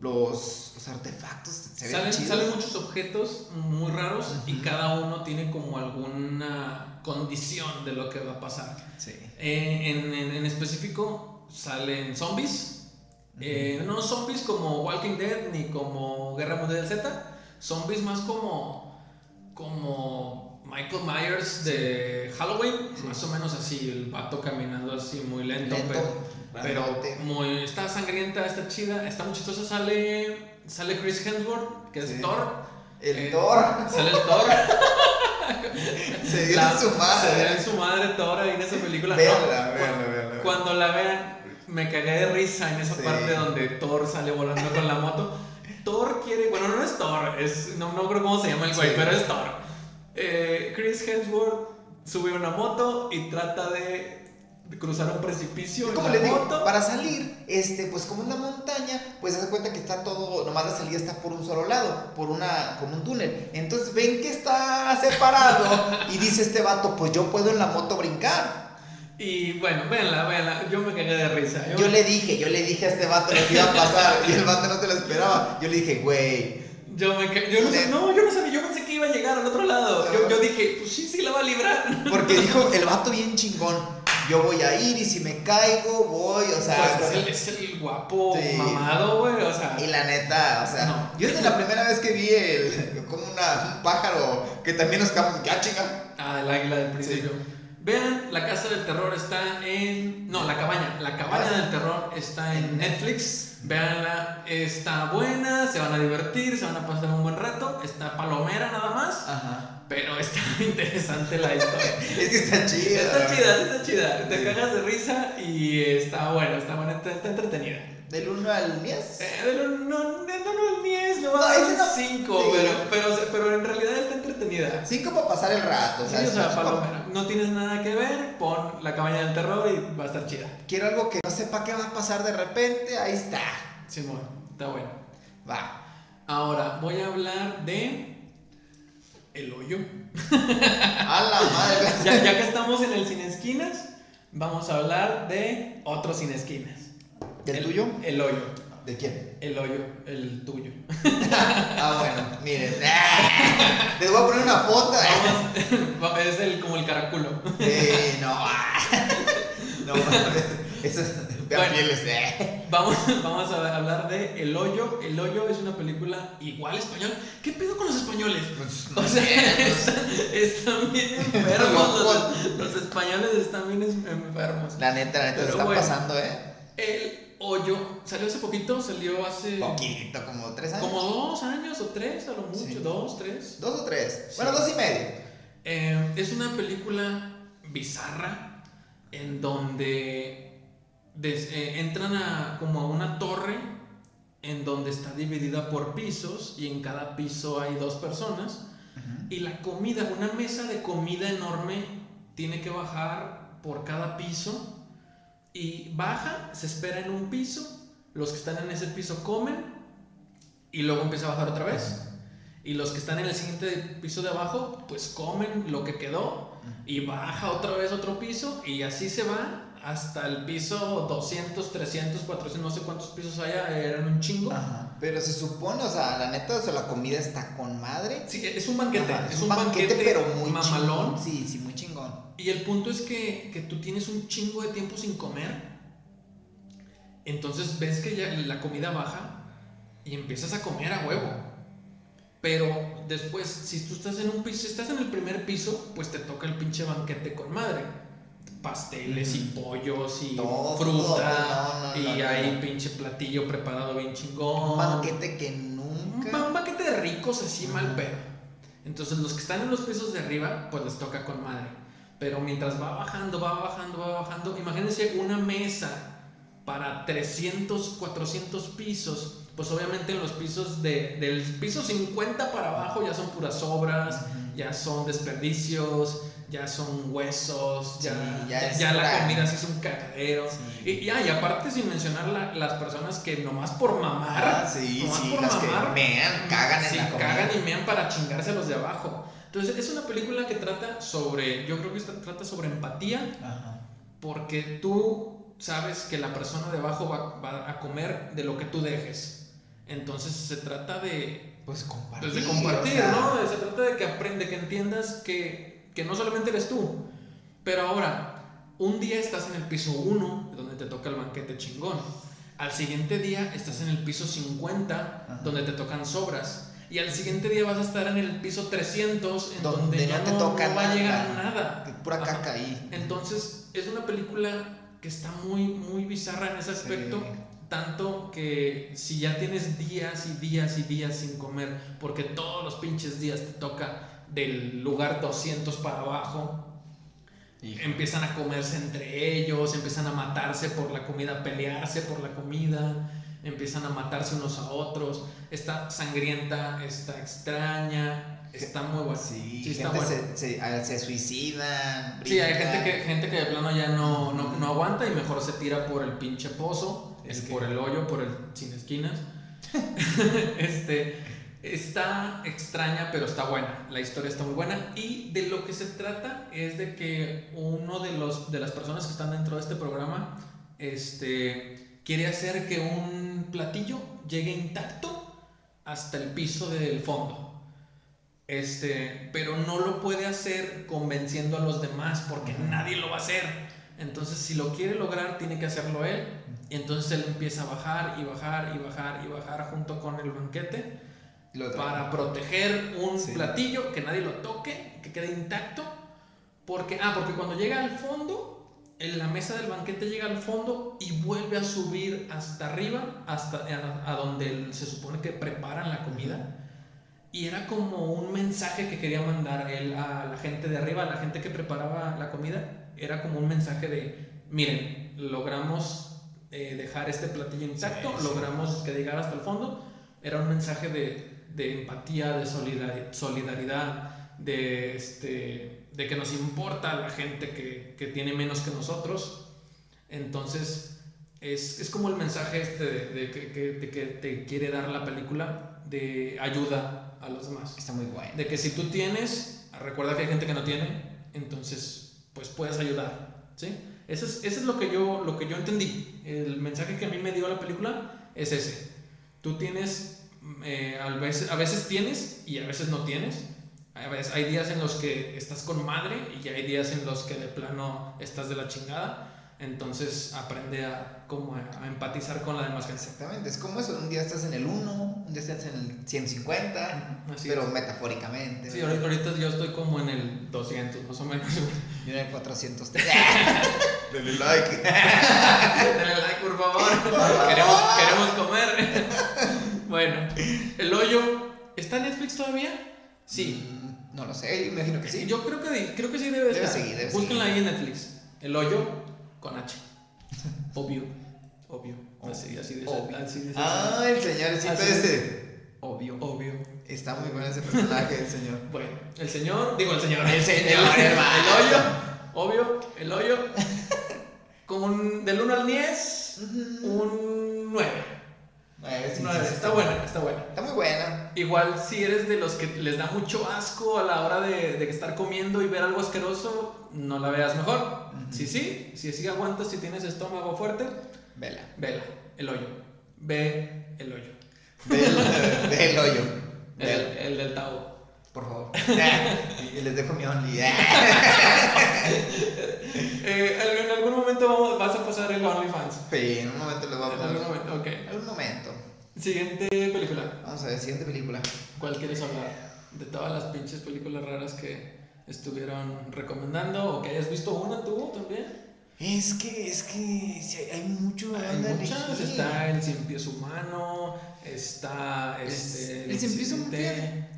Los, artefactos se ven Salen, chidos. salen muchos objetos muy raros y cada uno tiene como alguna condición de lo que va a pasar. Sí. Eh, en, en- en específico salen zombies. Eh, no zombies como Walking Dead ni como Guerra Mundial Z. Zombies más como. como Michael Myers de Halloween. Sí. Más o menos así. El vato caminando así muy lento. Lento, pero, pero muy, está sangrienta, está chida, está muy chistosa. Sale. Sale Chris Hemsworth, que es Sí. Thor. El Eh, Thor Sale el Thor. <laughs> se dio en su Se madre. ve en su madre Thor ahí en esa película. Véanla, No, véanla, cu- véanla. Cuando la vean, me cagué de risa en esa Sí. parte donde Thor sale volando con la moto. Thor quiere, bueno, no es Thor, es, no, no creo cómo se llama el güey, Sí. pero es Thor. Eh, Chris Hemsworth sube una moto y trata de cruzar un precipicio en Como la les digo, moto. para salir, este, pues como es la montaña, pues se da cuenta que está todo, nomás la salida está por un solo lado, por una, por un túnel. Entonces ven que está separado y dice este vato, pues yo puedo en la moto brincar. Y bueno, véanla, véanla, yo me cagué de risa. Yo le dije, yo le dije a este vato lo que iba a pasar y el vato no se lo esperaba. Yo le dije, güey, Yo, me ca- yo no, sé- no, yo no sabía, yo pensé que iba a llegar al otro lado. Yo, yo dije, pues sí, sí la va a librar. porque dijo el vato bien chingón, yo voy a ir y si me caigo voy, o sea, Pues es el, es el guapo Sí. mamado, güey, o sea. Y la neta, o sea, No. yo desde la primera vez que vi el, como una, un pájaro que también nos que ah, chinga. Ah, el águila del principio. Vean, La Casa del Terror está en... No, La Cabaña. La Cabaña Ah. del Terror está en Netflix. Veanla, está buena, se van a divertir, se van a pasar un buen rato. Está palomera nada más, Ajá. Pero está <laughs> interesante la historia. Es que está chida. está chida, está chida. Te Sí. cagas de risa y está buena, está buena, está, está entretenida. Del 1 al 10. Eh, de lo- no, no, no, el 10, le voy No, no. 5, Sí. pero, pero, pero en realidad está entretenida. 5 para pasar el rato. Sí, o es sea, palomera. No tienes nada que ver, pon la cabaña del terror y va a estar chida. Quiero algo que no sepa qué va a pasar de repente. Ahí está. Simón, está bueno. Va. Ahora voy a hablar de. El hoyo. A la madre. <laughs> Ya, ya que estamos en el Sin Esquinas, vamos a hablar de otro Sin Esquinas. ¿Del El- tuyo? El hoyo. ¿De quién? El hoyo, el tuyo. <laughs> Ah, bueno, miren. <laughs> Les voy a poner una foto. Vamos, es el, como el caraculo. Eh, no. No, eso es. Bueno. eh. <laughs> Vamos, vamos a hablar de El Hoyo. El Hoyo es una película igual español. ¿Qué pedo con los españoles? Pues, <laughs> O sea, están, están bien <laughs> enfermos. Los, los españoles están bien enfermos. La neta, la neta, se Pero está bueno. pasando, ¿eh? El Hoyo salió hace poquito, salió hace Poquito, como tres años. como dos años o tres, a lo mucho, Sí. dos, tres. ¿Dos o tres? Sí. Bueno, dos y medio. Eh, es una película bizarra en donde des- eh, entran a como a una torre en donde está dividida por pisos y en cada piso hay dos personas. Y la comida, una mesa de comida enorme tiene que bajar por cada piso y baja, se espera en un piso, los que están en ese piso comen y luego empieza a bajar otra vez. Y los que están en el siguiente piso de abajo, pues comen lo que quedó y baja otra vez otro piso y así se va hasta el piso 200, 300, 400, no sé cuántos pisos haya, eran un chingo. Ajá. Pero se supone, o sea, la neta, o sea, la comida está con madre. Sí, es un banquete, Ajá, es, un banquete, pero muy mamalón. chingón. Sí, sí, muy chingón. Y el punto es que, que tú tienes un chingo de tiempo sin comer. Entonces ves que ya la comida baja y empiezas a comer a huevo. Pero después, si tú estás en un piso, si estás en el primer piso, pues te toca el pinche banquete con madre. Pasteles y pollos y Todo, fruta. no, no, y hay pinche platillo preparado bien chingón. Un banquete que Un, nunca. un banquete de ricos así mal pedo. Entonces los que están en los pisos de arriba, pues les toca con madre. Pero mientras va bajando, va bajando, va bajando, imagínense una mesa para 300, 400 pisos. Pues obviamente en los pisos de, del piso 50 para abajo ya son puras sobras, Ujú. ya son desperdicios, ya son huesos, Sí, ya, ya ya la comida sí es un cagadero. Sí. Y, ya, y aparte sin mencionar la- las personas que nomás por mamar, Ah, sí, nomás por las que mamar, mean, cagan en la comida. cagan y mean para chingarse a los de abajo. Entonces es una película que trata sobre, yo creo que trata sobre empatía, Ajá. porque tú sabes que la persona de abajo va, va a comer de lo que tú dejes. Entonces se trata de, Pues compartir. pues, de compartir, o sea, ¿no? Se trata de que aprende, que entiendas que, que no solamente eres tú, pero ahora, un día estás en el piso 1, donde te toca el banquete chingón. Al siguiente día estás en el piso 50, Ajá. donde te tocan sobras. Y al siguiente día vas a estar en el piso 300, en donde, Donde ya no te toca no va a llegar nada. nada. Pura caca ahí. Entonces, es una película que está muy, muy bizarra en ese aspecto. Sí. Tanto que si ya tienes días y días y días sin comer, porque todos los pinches días te toca del lugar 200 para abajo, Hijo. empiezan a comerse entre ellos, empiezan a matarse por la comida, a pelearse por la comida, empiezan a matarse unos a otros. Está sangrienta, está extraña, está muy buena. Sí, Sí, gente se, se, a- se suicidan. Sí, hay gente que, gente que de plano ya no, no, no aguanta y mejor se tira por el pinche pozo, Es el- que- por el hoyo, por el sin esquinas. <laughs> <laughs> este, está extraña, pero está buena. La historia está muy buena. Y de lo que se trata es de que uno de, los, de las personas que están dentro de este programa este, quiere hacer que un platillo llegue intacto hasta el piso del fondo. Este, pero no lo puede hacer convenciendo a los demás porque nadie lo va a hacer. Entonces, si lo quiere lograr, tiene que hacerlo él. Y entonces él empieza a bajar y bajar y bajar y bajar junto con el banquete Lo para proteger un Sí. platillo, que nadie lo toque, que quede intacto. Porque, ah, porque cuando llega al fondo, en la mesa del banquete llega al fondo y vuelve a subir hasta arriba, hasta a, a donde se supone que preparan la comida. Y era como un mensaje que quería mandar él a la gente de arriba, a la gente que preparaba la comida. Era como un mensaje de, miren, logramos eh, dejar este platillo intacto, Sí, sí. logramos que llegara hasta el fondo. Era un mensaje de, de empatía, de solidari- solidaridad, de, este, de que nos importa la gente que, que tiene menos que nosotros. Entonces, es, es como el mensaje este de, de que, que- de que te quiere dar la película de ayuda a los demás. Está muy bueno. De que si tú tienes, recuerda que hay gente que no tiene, entonces pues puedes ayudar, ¿sí? Eso es, eso es lo, que yo, lo que yo entendí. El mensaje que a mí me dio la película es ese. Tú tienes, eh, a, veces, a veces tienes y a veces no tienes. A veces, hay días en los que estás con madre y hay días en los que de plano estás de la chingada. Entonces aprende a, como a, a empatizar con la demás gente. Exactamente, es como eso. Un día estás en el 1, un día estás en el 150, Así pero es. metafóricamente. Sí, ahorita, ahorita yo estoy como en el 200 más o menos. <laughs> Yo en el 400. <laughs> Dale like. <laughs> Dale like, por favor. queremos, queremos comer. Bueno, el hoyo. ¿Está en Netflix todavía? Sí. Mm, No lo sé, imagino que sí. Yo creo que, creo que sí debe, Debe estar. seguir, debe Búsquenla seguir. ahí en Netflix. El hoyo con H. <laughs> Obvio. Obvio. Así, así de Obvio. así de Ah, el señorcito Así es. este. Obvio. Obvio. Está muy bueno ese personaje, el señor. <laughs> Bueno, el señor, digo el señor. El señor, el hoyo. Obvio, el hoyo. Con del 1 al 10, un 9. Eh, sí, sí, sí, está buena, está buena. Está muy buena. igual si eres de los que les da mucho asco a la hora de, de estar comiendo y ver algo asqueroso, no la veas mejor. Ujú. Si sí, si sí aguantas, si tienes estómago fuerte, Vela. vela, el hoyo. Ve el hoyo. Del, del hoyo. El, el del Tao. por favor. <laughs> y les dejo mi only. <laughs> Eh, en algún momento vamos- vas a pasar el OnlyFans. Sí, en un momento les voy a En algún poner. momento, ok. En algún momento. Siguiente película. Vamos a ver, siguiente película. ¿Cuál quieres hablar? De todas las pinches películas raras que estuvieron recomendando o que hayas visto una tú también. Es que, es que sí, hay mucho. Hay muchas. Está El Cien Pies Humano, está este, el cien pies humano.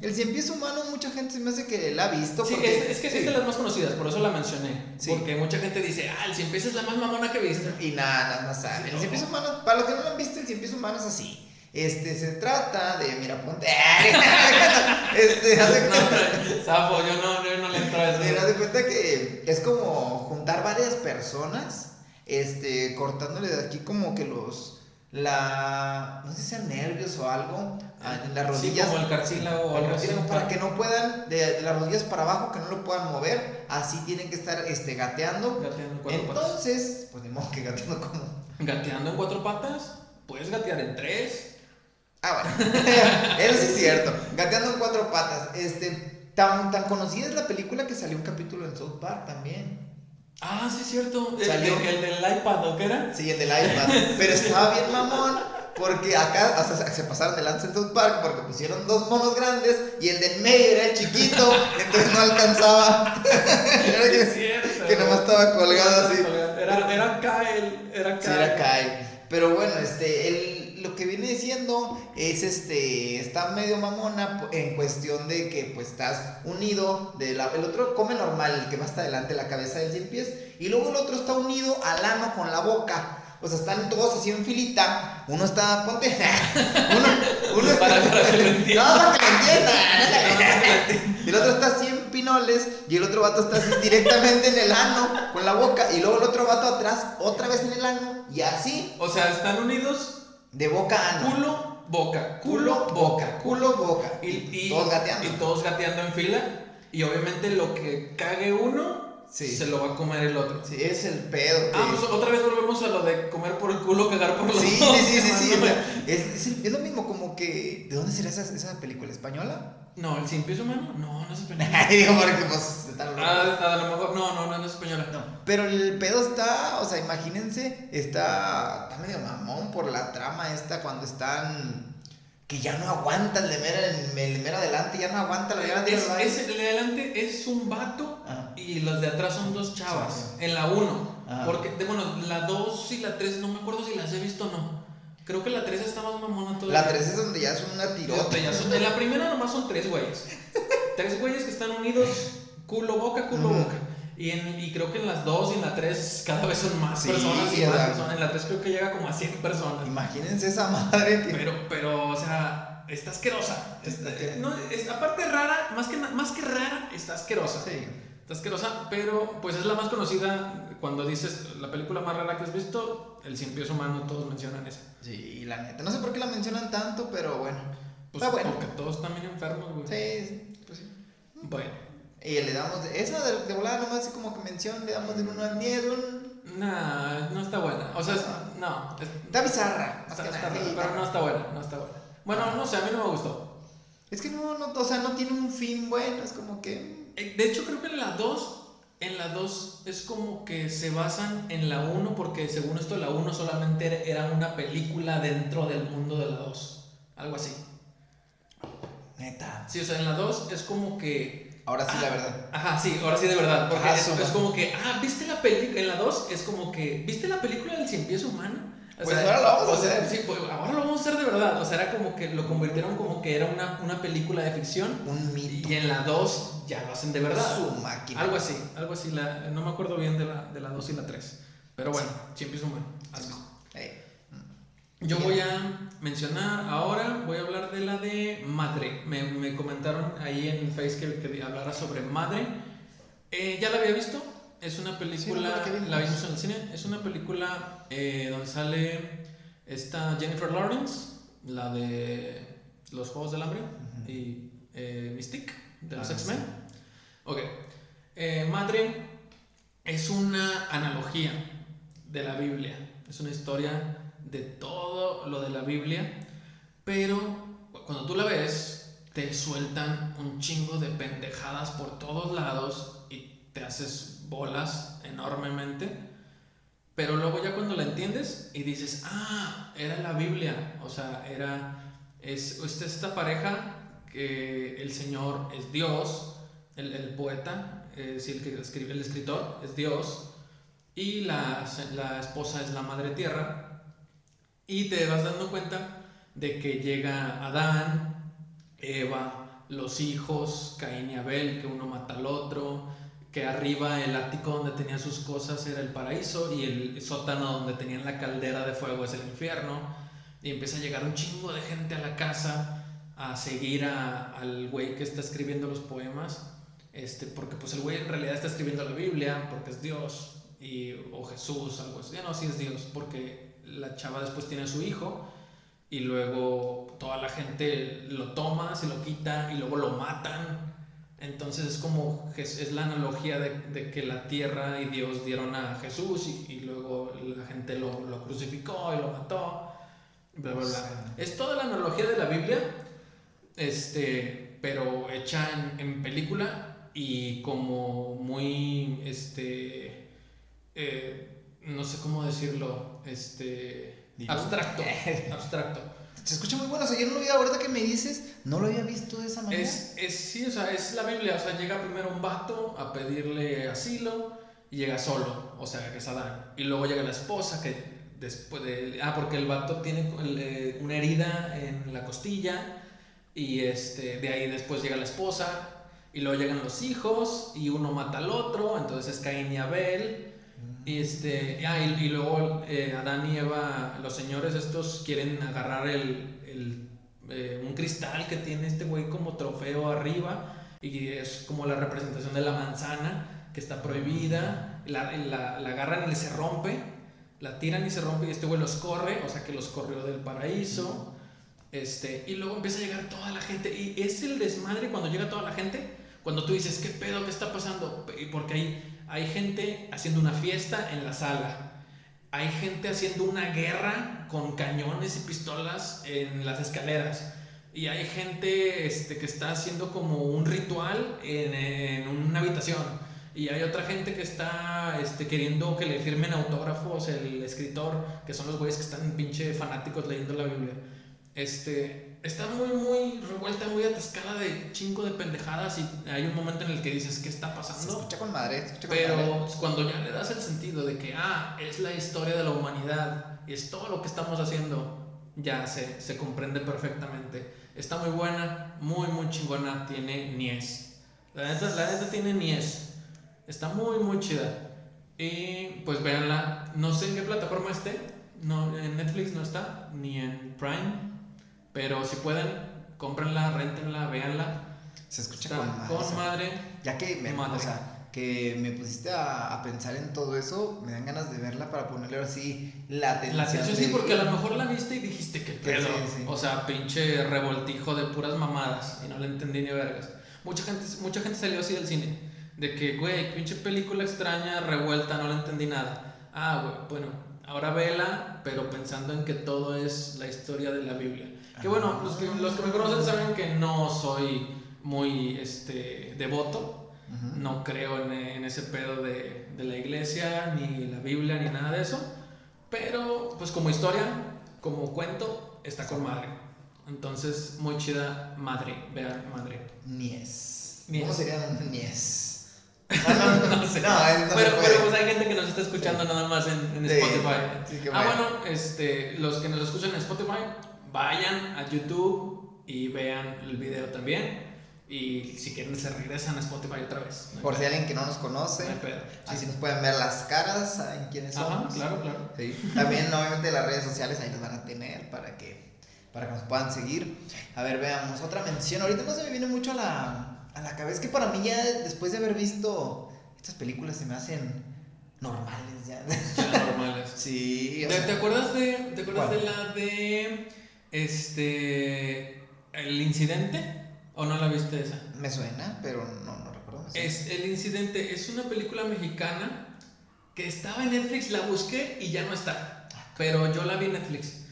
El cien pies humano, mucha gente se me hace que la ha visto. Sí, porque- es, es que sí. es de las más conocidas, por eso la mencioné. Sí. Porque mucha gente dice, ah, el Cien Pies es la más mamona que viste. Y nada, nada, saben. Sí, El cien pies no. humano, para los que no lo han visto, el cien pies humano es así. Este, se trata de, mira, ponte. <laughs> este, haz de cuenta. No, Zafo, yo no, yo no le entro a eso. Mira, haz de cuenta que es como juntar varias personas, este, cortándole de aquí como que los, la, no sé si sean nervios o algo, ah, en las Sí, rodillas. como el cartílago o algo así. para que no puedan, de, las rodillas para abajo, que no lo puedan mover, así tienen que estar, este, gateando. Gateando en cuatro patas. Entonces, pues ni modo que gateando como... Gateando en cuatro patas, puedes gatear en tres. Ah, bueno, <laughs> eso sí es cierto, gateando en cuatro patas, este, tan, tan conocida es la película que salió un capítulo en South Park también. Ah, sí, es cierto. Salió. el- el del iPad, ¿o qué era? Sí, el del iPad. Pero estaba bien mamón. Porque acá o sea, se pasaron de lanza en South Park porque pusieron dos monos grandes y el del medio era el chiquito, entonces no alcanzaba. <laughs> Era Sí, es que, cierto. que nomás estaba colgado así. Era, era Kyle. Era Kyle. Sí, era Kyle. Pero bueno, este, el, lo que viene diciendo es este, está medio mamona en cuestión de que pues estás unido, de la- el otro come normal, el que va hasta adelante, la cabeza del cien pies, y luego el otro está unido al ano con la boca. O sea, están todos así en filita. Uno está, ponte. <laughs> Uno, uno <laughs> Para- <laughs> para que lo entienda. No, para que lo entienda. Y el otro está así en pinoles. Y el otro vato está así directamente en el ano, con la boca. Y luego el otro vato atrás, otra vez en el ano. Y así, O sea, están unidos de boca a ano. culo, boca, culo, boca. Culo, boca. Y, y- todos gateando. Y todos gateando en fila. Y obviamente lo que cague uno, Sí. se lo va a comer el otro. Sí, es el pedo. Ah, pues otra vez volvemos a lo de comer por el culo, cagar por los Sí, ojos. sí, sí, sí, sí. No, o me- sea, es, es lo mismo como que. ¿De dónde será esa, esa película? ¿Española? No, el cien pies humano, no, no es <laughs> español. Ay, digo, porque pues. Ah, a lo mejor, no, no, no es española. No, pero el pedo está, o sea, imagínense, está, está medio mamón por la trama esta cuando están que ya no aguantan de mera, el de mera adelante, ya no aguantan la de Es, es- el de adelante es un vato Ajá. y los de atrás son dos chavas. Sí. En la 1. Ajá. Porque, de, bueno, la 2 y la 3, no me acuerdo si las he visto o no. Creo que la 3 está más mamona todavía. La 3 es donde ya son una tirota. Ya son- En la primera nomás son tres güeyes. <laughs> tres güeyes que están unidos, culo, boca, culo, boca. Y, en, y creo que en las 2 y en la 3 cada vez son más Sí, personas y más personas. En la 3 creo que llega como a 100 personas. Imagínense esa madre que Pero, pero, o sea, está asquerosa. Está- Está- no, es- aparte rara, más que, más que rara, está asquerosa. Sí. Está asquerosa, pero pues es la más conocida. Cuando dices la película más rara que has visto, El Cien Pies Humano, todos mencionan esa. Sí, la neta. No sé por qué la mencionan tanto, pero bueno. Pues Está bueno. porque todos están bien enfermos, güey. Sí, sí, pues sí. Bueno, Y le damos de, esa de, de volada nomás así como que mención, le damos del 1 al 10, un- nah, no está buena. O sea, es- no, es- Está bizarra. está, está nada, sí, pero no está buena, no está buena. Bueno, no sé, a mí no me gustó. Es que no, no, o sea, no tiene un fin bueno, es como que... Eh, De hecho, creo que en la 2, en la 2 es como que se basan en la 1, porque según esto, la 1 solamente era una película dentro del mundo de la 2. Algo así. Neta. Sí, o sea, en la 2 es como que. Ahora sí, Ah, la verdad. Ajá, sí, ahora sí de verdad. Porque Ah, es, como que, ah, ¿viste la película? En la 2 es como que, ¿viste la película del cien pies humano? O Pues ahora lo vamos a hacer. Sí, pues ahora lo vamos a hacer de verdad. O sea, era como que lo convirtieron como que era una, una película de ficción. Un mito. Y en la 2 ya lo hacen de verdad. Su máquina. Algo así, algo así. La, no me acuerdo bien de la, de la 2 y la 3. Pero bueno, cien pies humano. Asco. Eh, Yo voy a mencionar ahora, voy a hablar de la de Madre. Me, me comentaron ahí en Face que, que hablara sobre Madre. Eh, ya la había visto. Es una película, Sí, vimos. la vimos en el cine. Es una película eh, donde sale esta Jennifer Lawrence, la de los Juegos del Hambre y eh, Mystique de los Ah, X-Men. sí. Ok. Eh, Madre es una analogía de la Biblia. Es una historia de todo lo de la Biblia. Pero cuando tú la ves, te sueltan un chingo de pendejadas por todos lados y te haces bolas enormemente. Pero luego ya cuando la entiendes y dices, ah, era la Biblia. O sea, era, es, es esta pareja que el Señor es Dios, el, el poeta, es el que escribe, el escritor es Dios, y la, la esposa es la madre tierra. Y te vas dando cuenta de que llega Adán, Eva, los hijos, Caín y Abel, que uno mata al otro, que arriba el ático donde tenían sus cosas era el paraíso y el sótano donde tenían la caldera de fuego es el infierno. Y empieza a llegar un chingo de gente a la casa a seguir al güey que está escribiendo los poemas. Este, porque pues el güey en realidad está escribiendo la Biblia porque es Dios y, o Jesús, algo así. Ya no, sí es Dios porque la chava después tiene a su hijo y luego toda la gente lo toma, se lo quita y luego lo matan. Entonces es como, es la analogía de, de que la tierra y Dios dieron a Jesús y, y luego la gente lo, lo crucificó y lo mató. Bla, bla, bla. Es toda la analogía de la Biblia, este, pero hecha en, en película y como muy, este, eh, no sé cómo decirlo, este, abstracto, <laughs> abstracto. Se escucha muy bueno. O sea, yo no lo había, ahorita que me dices, no lo había visto de esa manera. Es, es, sí, o sea, es la Biblia, o sea, llega primero un vato a pedirle asilo y llega solo, o sea, que es Adán. Y luego llega la esposa que después de... Ah, porque el vato tiene eh, una herida en la costilla y este, de ahí después llega la esposa y luego llegan los hijos y uno mata al otro, entonces es Caín y Abel. Y, este, ah, y, y luego eh, Adán y Eva, los señores estos quieren agarrar el, el, eh, un cristal que tiene este güey como trofeo arriba y es como la representación de la manzana que está prohibida, la, la, la agarran y se rompe, la tiran y se rompe y este güey los corre, o sea que los corrió del paraíso. Este, y luego empieza a llegar toda la gente y es el desmadre cuando llega toda la gente, cuando tú dices, ¿qué pedo? ¿Qué está pasando? Porque hay, hay gente haciendo una fiesta en la sala, hay gente haciendo una guerra con cañones y pistolas en las escaleras. Y hay gente este, que está haciendo como un ritual en, una habitación. Y hay otra gente que está este, queriendo que le firmen autógrafos el escritor, que son los güeyes que están pinche fanáticos leyendo la Biblia. Este, está muy, muy revuelta, muy atascada de chingo de pendejadas y hay un momento en el que dices, ¿qué está Se pasando? escucha con madre, se escucha con madre. Pero cuando ya le das el sentido de que, ah, es la historia de la humanidad, y es todo lo que estamos haciendo, ya se, se comprende perfectamente. Está muy buena, muy, muy chingona, tiene nies. La neta, la neta tiene nies. Está muy, muy chida. Y pues véanla, no sé en qué plataforma esté, no, en Netflix no está, ni en Prime, pero si pueden, cómprenla, rentenla, véanla. Se escucha Está con madre. con madre. Ya que me, Madre. o sea, que me pusiste a, a pensar en todo eso, me dan ganas de verla para ponerle así la atención. La atención sí, porque a lo mejor la viste y dijiste que pedo. Sí, sí. O sea, pinche revoltijo de puras mamadas y no le entendí ni vergas. Mucha gente, mucha gente salió así del cine. De que, güey, pinche película extraña, revuelta, no le entendí nada. Ah, güey, bueno, ahora vela, pero pensando en que todo es la historia de la Biblia. Que bueno, los que, los que me conocen saben que no soy muy este, devoto. No creo en, en ese pedo de, de la iglesia, ni la Biblia, ni nada de eso. Pero, pues como historia, como cuento, está con madre. Entonces, muy chida madre, vean madre. Nies. Nies. ¿Cómo sería nies? <laughs> no sé. <laughs> No, no pero, pero pues hay gente que nos está escuchando nada más en, en Sí. Spotify. Sí, ah, bueno. bueno, este, los que nos escuchan en Spotify, vayan a YouTube y vean el video también. Y si quieren, se regresan a Spotify otra vez. No Por si pedo, alguien que no nos conoce, no. Sí. así nos pueden ver las caras, saben quiénes Ajá, somos. claro, claro. Sí. También, obviamente, las redes sociales ahí nos van a tener para que, para que nos puedan seguir. A ver, veamos, otra mención. Ahorita no se me viene mucho a la, a la cabeza. Que para mí, ya después de haber visto estas películas, se me hacen normales ya. Ya normales. <laughs> Sí, ¿Te, sea, te acuerdas de, te acuerdas de la de este ¿El incidente? ¿O no la viste esa? Me suena, pero no, no recuerdo. suena. Es El Incidente es una película mexicana que estaba en Netflix, la busqué y ya no está. Pero yo la vi en Netflix.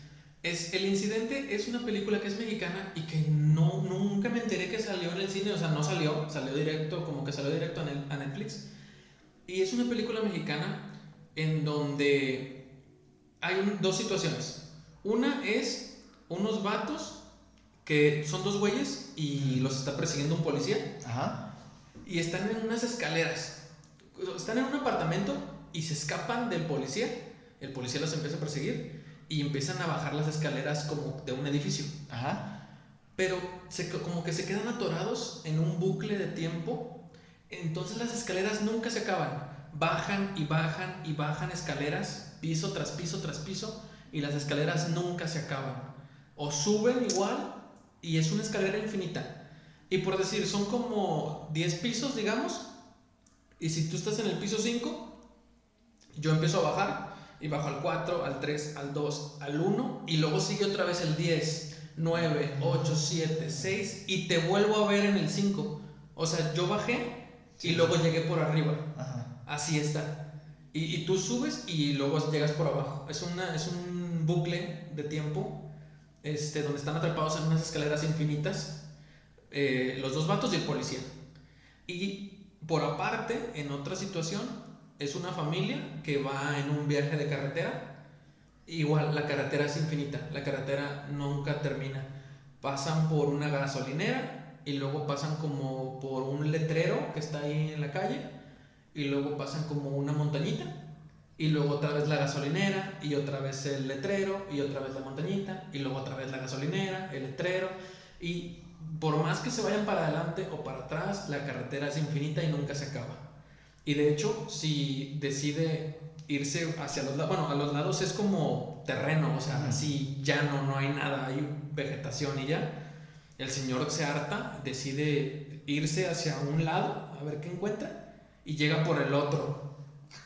Es El Incidente es una película que es mexicana y que no nunca me enteré que salió en el cine, o sea, no salió, salió directo, como que salió directo a Netflix. Y es una película mexicana en donde hay un- dos situaciones. Una es unos vatos que son dos güeyes y los está persiguiendo un policía Ajá. y están en unas escaleras. Están en un apartamento y se escapan del policía. El policía los empieza a perseguir y empiezan a bajar las escaleras como de un edificio. Ajá. Pero se, como que se quedan atorados en un bucle de tiempo. Entonces las escaleras nunca se acaban. Bajan y bajan y bajan escaleras, piso tras piso tras piso, y las escaleras nunca se acaban. O suben igual y es una escalera infinita. Y por decir, son como 10 pisos, digamos. Y si tú estás en el piso 5, yo empiezo a bajar y bajo al 4, al 3, al 2, al 1 y luego sigue otra vez el 10, 9, 8, 7, 6 y te vuelvo a ver en el 5. O sea, yo bajé y luego llegué por arriba. Ajá. Así está. Y, y tú subes y luego llegas por abajo. Es, una, es un bucle de tiempo este, donde están atrapados en unas escaleras infinitas eh, los dos vatos y el policía. Y por aparte, en otra situación, es una familia que va en un viaje de carretera. Igual, la carretera es infinita, la carretera nunca termina. Pasan por una gasolinera y luego pasan como por un letrero que está ahí en la calle y luego pasan como una montañita y luego otra vez la gasolinera y otra vez el letrero y otra vez la montañita y luego otra vez la gasolinera, el letrero y por más que se vayan para adelante o para atrás, la carretera es infinita y nunca se acaba. Y de hecho, si decide irse hacia los lados, bueno, a los lados es como terreno, o sea, así llano, no hay nada, hay vegetación y ya. El señor se harta, decide irse hacia un lado a ver qué encuentra y llega por el otro.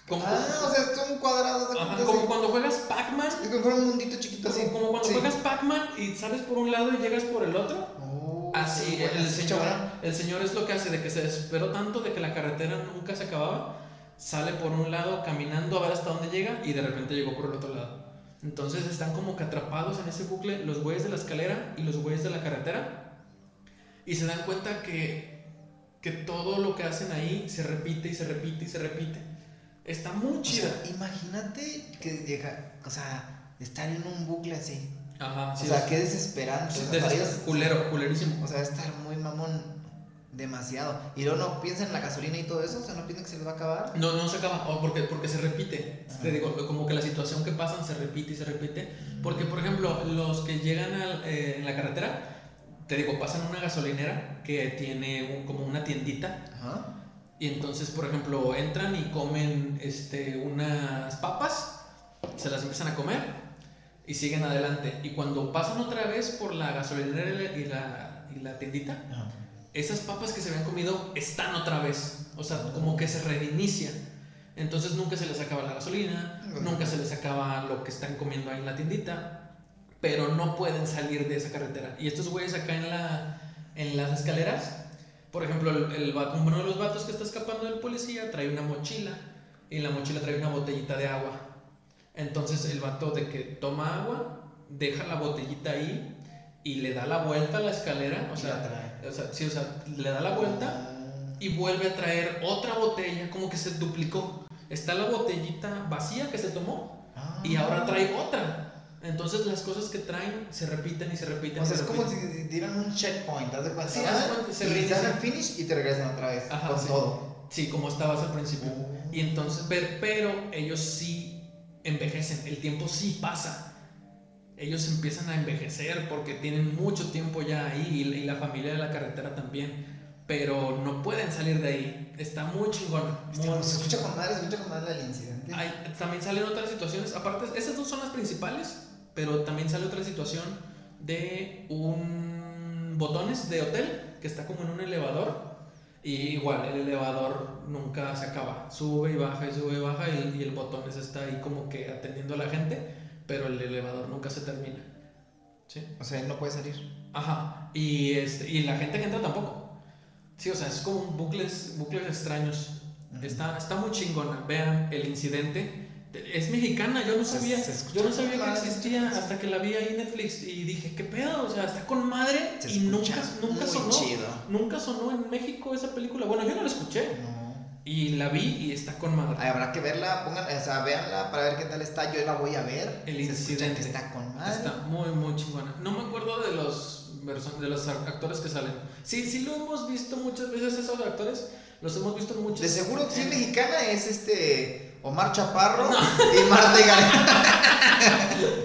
Como, Ah, o sea, es un cuadrado de Ajá, como así. cuando juegas Pac-Man, Es como fuera un mundito chiquito así. como, cuando Sí. juegas Pac-Man y sales por un lado y llegas por el otro. Oh, Así, bueno, el se señor, el señor es lo que hace, de que se desesperó tanto de que la carretera nunca se acababa, sale por un lado caminando a ver hasta dónde llega y de repente llegó por el otro lado. Entonces están como que atrapados en ese bucle los güeyes de la escalera y los güeyes de la carretera y se dan cuenta que, que todo lo que hacen ahí se repite y se repite y se repite. Está muy O chida. sea, imagínate que llega, o sea, estar en un bucle así. Ajá, O sí, sea, es- qué desesperante. sí, o sea, des- culero, culerísimo. O sea, estar muy mamón demasiado. Y luego no piensan en la gasolina y todo eso, o sea, no piensan que se les va a acabar. No, no se acaba, o porque, porque se repite. Ajá. Te digo, como que la situación que pasan se repite y se repite. Porque, por ejemplo, los que llegan al- eh, en la carretera, te digo, pasan una gasolinera que tiene un- como una tiendita. Ajá. Y entonces, por ejemplo, entran y comen este, unas papas, se las empiezan a comer y siguen adelante. Y cuando pasan otra vez por la gasolinera y la, y la, tiendita, esas papas que se habían comido están otra vez. O sea, como que se reinicia. Entonces nunca se les acaba la gasolina, nunca se les acaba lo que están comiendo ahí en la tiendita, pero no pueden salir de esa carretera. Y estos güeyes acá en, la, en las escaleras, por ejemplo, el, el uno de los vatos que está escapando del policía trae una mochila y en la mochila trae una botellita de agua. Entonces el vato de que toma agua, deja la botellita ahí y le da la vuelta a la escalera, o sea, trae. o sea, sí, o sea, le da la vuelta Ah. y vuelve a traer otra botella, como que se duplicó. Está la botellita vacía que se tomó Ah. y ahora trae otra. Entonces las cosas que traen se repiten y se repiten. O sea, es como si dieran un checkpoint, ¿haz de cuenta? Sí, se y dan el finish y te regresan otra vez. Ajá, con sí. todo. Sí, como estabas al principio. Oh. Y entonces, pero, pero ellos sí envejecen, el tiempo sí pasa. Ellos empiezan a envejecer porque tienen mucho tiempo ya ahí y, la- y la familia de la carretera también. Pero no pueden salir de ahí. Está muy chingón. Este, muy- se escucha con madre, se escucha con madre el incidente. Hay- también salen otras situaciones, aparte, esas dos son las principales, pero también sale otra situación de un botones de hotel que está como en un elevador y igual el elevador nunca se acaba, sube y baja y sube y baja y, y el botones está ahí como que atendiendo a la gente, pero el elevador nunca se termina. ¿Sí? O sea, él no puede salir. Ajá. Y, este, y la gente que entra tampoco. Sí, o sea, es como bucles, bucles extraños. Ujú. Está, está muy chingona. Vean el incidente. Es mexicana, yo no sabía. se yo no sabía que existía hasta que la vi ahí en Netflix y dije, ¿qué pedo? O sea, está con madre Se y nunca, nunca sonó. chido. Nunca sonó en México esa película. Bueno, yo no la escuché. No. Y la vi y está con madre. Ay, habrá que verla, pongan, o sea, véanla para ver qué tal está. Yo la voy a ver. El incidente. que está con madre. Está muy, muy chingona. No me acuerdo de los, de los actores que salen. Sí, sí lo hemos visto muchas veces esos actores. Los hemos visto en muchos. De seguro que sí en- mexicana es este Omar Chaparro y Marta y Gareda. <laughs>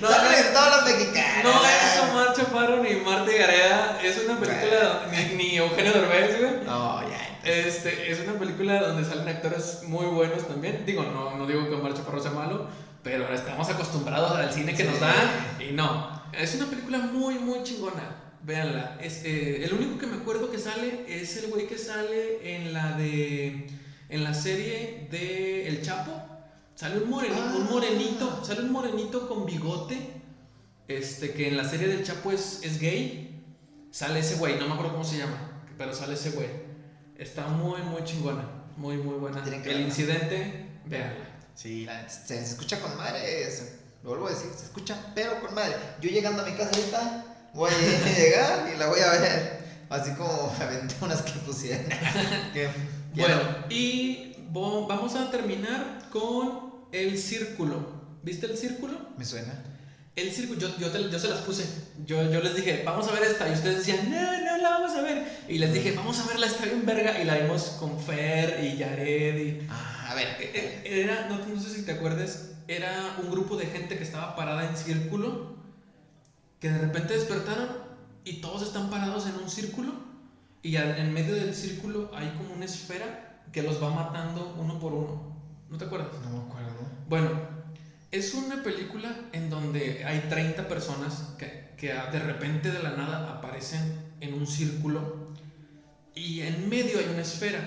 No, Salen no, todas las mexicanas. no es Omar Chaparro ni Marta Gareda. Es una película. Ni, ni Eugenio Derbez, güey. No, ya. Este, es una película donde salen actores muy buenos también. Digo, no, no digo que Omar Chaparro sea malo, pero ahora estamos acostumbrados al cine que Sí. nos dan y no. Es una película muy, muy chingona. Véanla. Es, eh, el único que me acuerdo que sale es el güey que sale en la de. En la serie de El Chapo. Sale un morenito, un Ah. morenito, sale un morenito con bigote. Este, que en la serie del Chapo es, es gay. Sale ese güey, no me acuerdo cómo se llama, pero sale ese güey. Está muy, muy chingona. Muy, muy buena. El verla. incidente, véanla. Sí, la se, se escucha con madre. se- lo vuelvo a decir, se escucha, pero con madre. Yo llegando a mi casa ahorita, voy a <laughs> llegar y la voy a ver. Así como aventé unas que pusieron. <laughs> que, Bueno, no- y vamos a terminar con el círculo. ¿Viste el círculo? me suena. El círculo, yo, yo, te- yo se las puse. Yo, yo les dije, vamos a ver esta. Y ustedes decían, no, no la vamos a ver. Y les dije, vamos a verla, está bien verga. Y la vimos con Fer y Jared. Y... Ah, a ver. Eh, eh, Era, no, no sé si te acuerdas, era un grupo de gente que estaba parada en círculo. Que de repente despertaron y todos están parados en un círculo. Y en medio del círculo hay como una esfera que los va matando uno por uno. ¿No te acuerdas? No me acuerdo. Bueno, es una película en donde hay 30 personas que, que de repente de la nada aparecen en un círculo y en medio hay una esfera.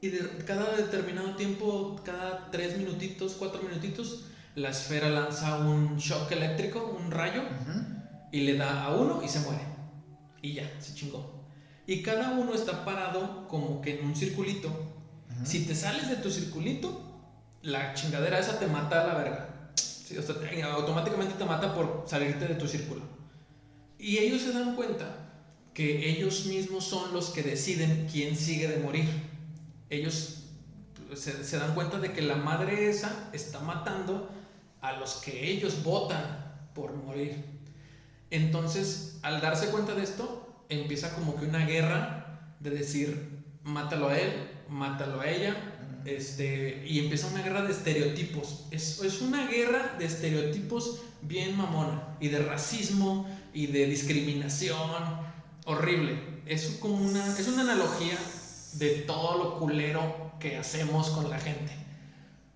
Y de cada determinado tiempo, cada 3 minutitos, 4 minutitos, la esfera lanza un shock eléctrico, un rayo, y le da a uno y se muere. Y ya, se chingó. Y cada uno está parado como que en un circulito. Si te sales de tu circulito, la chingadera esa te mata a la verga. Sí, o sea, te- automáticamente te mata por salirte de tu círculo. Y ellos se dan cuenta que ellos mismos son los que deciden quién sigue de morir. Ellos se, se dan cuenta de que la madre esa está matando a los que ellos votan por morir. Entonces, al darse cuenta de esto, empieza como que una guerra de decir, mátalo a él, mátalo a ella, este, y empieza una guerra de estereotipos. Es, es una guerra de estereotipos bien mamona, y de racismo, y de discriminación, horrible. Es como una, es una analogía de todo lo culero que hacemos con la gente.